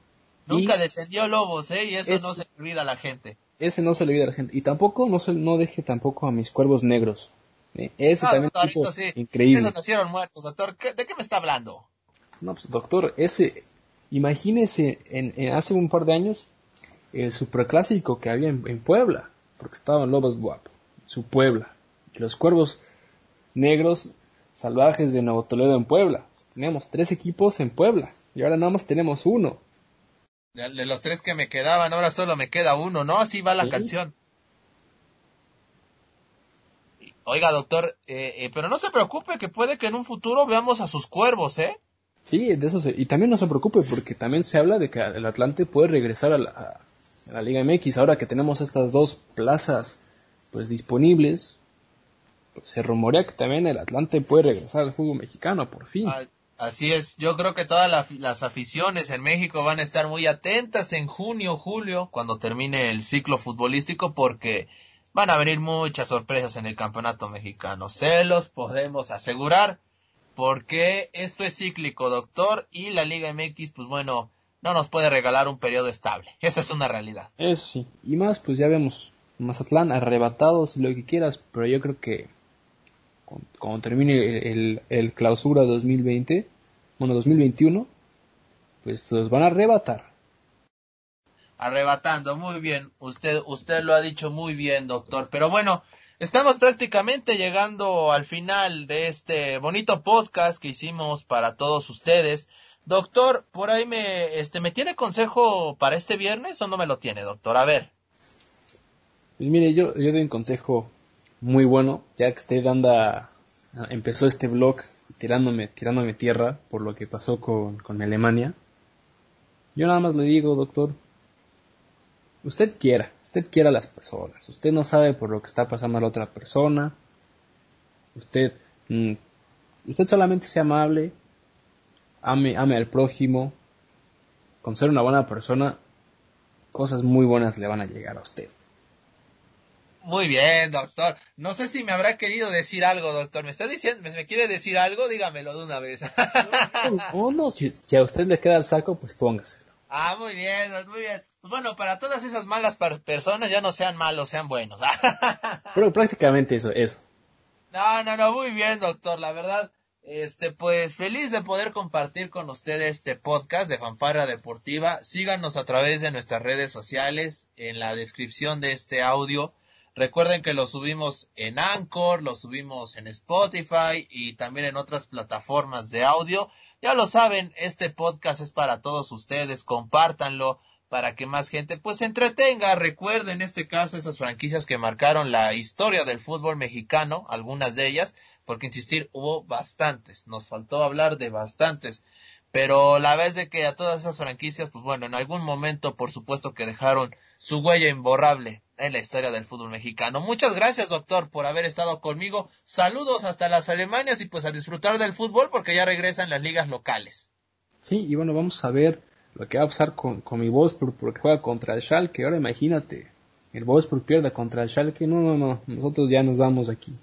Nunca descendió Lobos, ¿eh? Y eso no se le olvida a la gente. Ese no se le olvida a la gente. Y tampoco, no se, no deje tampoco a mis cuervos negros. ¿eh? Ese también es increíble. Esos nacieron muertos, doctor. ¿De qué me está hablando? No, pues doctor, ese, imagínese, en, hace un par de años, el superclásico que había en, Puebla, porque estaban Lobos Guap, su Puebla, los cuervos negros salvajes de Nuevo Toledo en Puebla. Teníamos tres equipos en Puebla, y ahora nada más tenemos uno. De, los tres que me quedaban, ahora solo me queda uno, ¿no? Así va la canción. Oiga, doctor, eh, eh, pero no se preocupe que puede que en un futuro veamos a sus cuervos, ¿eh? Sí, de eso se, y también no se preocupe porque también se habla de que el Atlante puede regresar a la, a la Liga MX ahora que tenemos estas dos plazas pues disponibles. Se rumorea que también el Atlante puede regresar al fútbol mexicano por fin. Así es, yo creo que todas las aficiones en México van a estar muy atentas en junio, julio, cuando termine el ciclo futbolístico, porque van a venir muchas sorpresas en el campeonato mexicano. Se los podemos asegurar, porque esto es cíclico, doctor, y la Liga MX, pues bueno, no nos puede regalar un periodo estable. Esa es una realidad. Eso sí, y más, pues ya vemos Mazatlán arrebatados, lo que quieras, pero yo creo que cuando termine el, el clausura 2020, bueno, 2021, pues los van a arrebatar. Arrebatando, muy bien. Usted, usted lo ha dicho muy bien, doctor. Pero bueno, estamos prácticamente llegando al final de este bonito podcast que hicimos para todos ustedes. Doctor, por ahí me, este, ¿me tiene consejo para este viernes o no me lo tiene, doctor? A ver. Pues mire, yo, yo doy un consejo muy bueno, ya que usted anda, empezó este blog tirándome, tirándome tierra por lo que pasó con, con Alemania. Yo nada más le digo, doctor, usted quiera, usted quiera a las personas, usted no sabe por lo que está pasando a la otra persona, usted, mm, usted solamente sea amable, ame, ame al prójimo, con ser una buena persona, cosas muy buenas le van a llegar a usted. Muy bien, doctor. No sé si me habrá querido decir algo, doctor. ¿Me está diciendo, me quiere decir algo? Dígamelo de una vez. oh, no, si, a usted le queda el saco, pues póngaselo. Ah, muy bien, muy bien. Bueno, para todas esas malas personas ya no sean malos, sean buenos. Pero prácticamente eso, eso. No, no, no, muy bien, doctor. La verdad, este, pues feliz de poder compartir con ustedes este podcast de Fanfarra Deportiva. Síganos a través de nuestras redes sociales, en la descripción de este audio Recuerden que lo subimos en Anchor, lo subimos en Spotify y también en otras plataformas de audio. Ya lo saben, este podcast es para todos ustedes, compártanlo para que más gente pues se entretenga. Recuerden en este caso esas franquicias que marcaron la historia del fútbol mexicano, algunas de ellas, porque insistir, hubo bastantes, nos faltó hablar de bastantes. Pero la vez de que a todas esas franquicias, pues bueno, en algún momento por supuesto que dejaron su huella imborrable en la historia del fútbol mexicano. Muchas gracias, doctor, por haber estado conmigo. Saludos hasta las Alemanias y pues a disfrutar del fútbol porque ya regresan las ligas locales. Sí, y bueno, vamos a ver lo que va a pasar con, con mi Wolfsburg porque juega contra el Schalke. Ahora imagínate, el Wolfsburg pierde contra el Schalke. No, no, no, nosotros ya nos vamos aquí.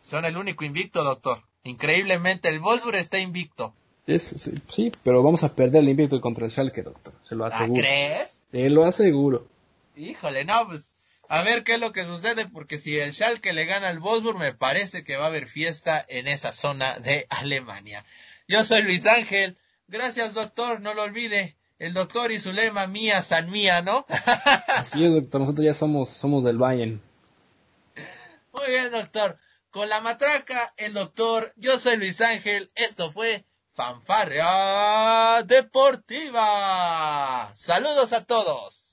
Son el único invicto, doctor. Increíblemente, el Wolfsburg está invicto. Es, sí, pero vamos a perder el invicto contra el Schalke, doctor. Se lo aseguro. ¿Crees? Se lo aseguro. Híjole, no, pues a ver qué es lo que sucede, porque si el Schalke le gana al Wolfsburg, me parece que va a haber fiesta en esa zona de Alemania. Yo soy Luis Ángel. Gracias, doctor, no lo olvide. El doctor y su lema mía, san mía, ¿no? Así es, doctor, nosotros ya somos, somos del Bayern. Muy bien, doctor. Con la matraca, el doctor, yo soy Luis Ángel, esto fue Fanfarria Deportiva. Saludos a todos.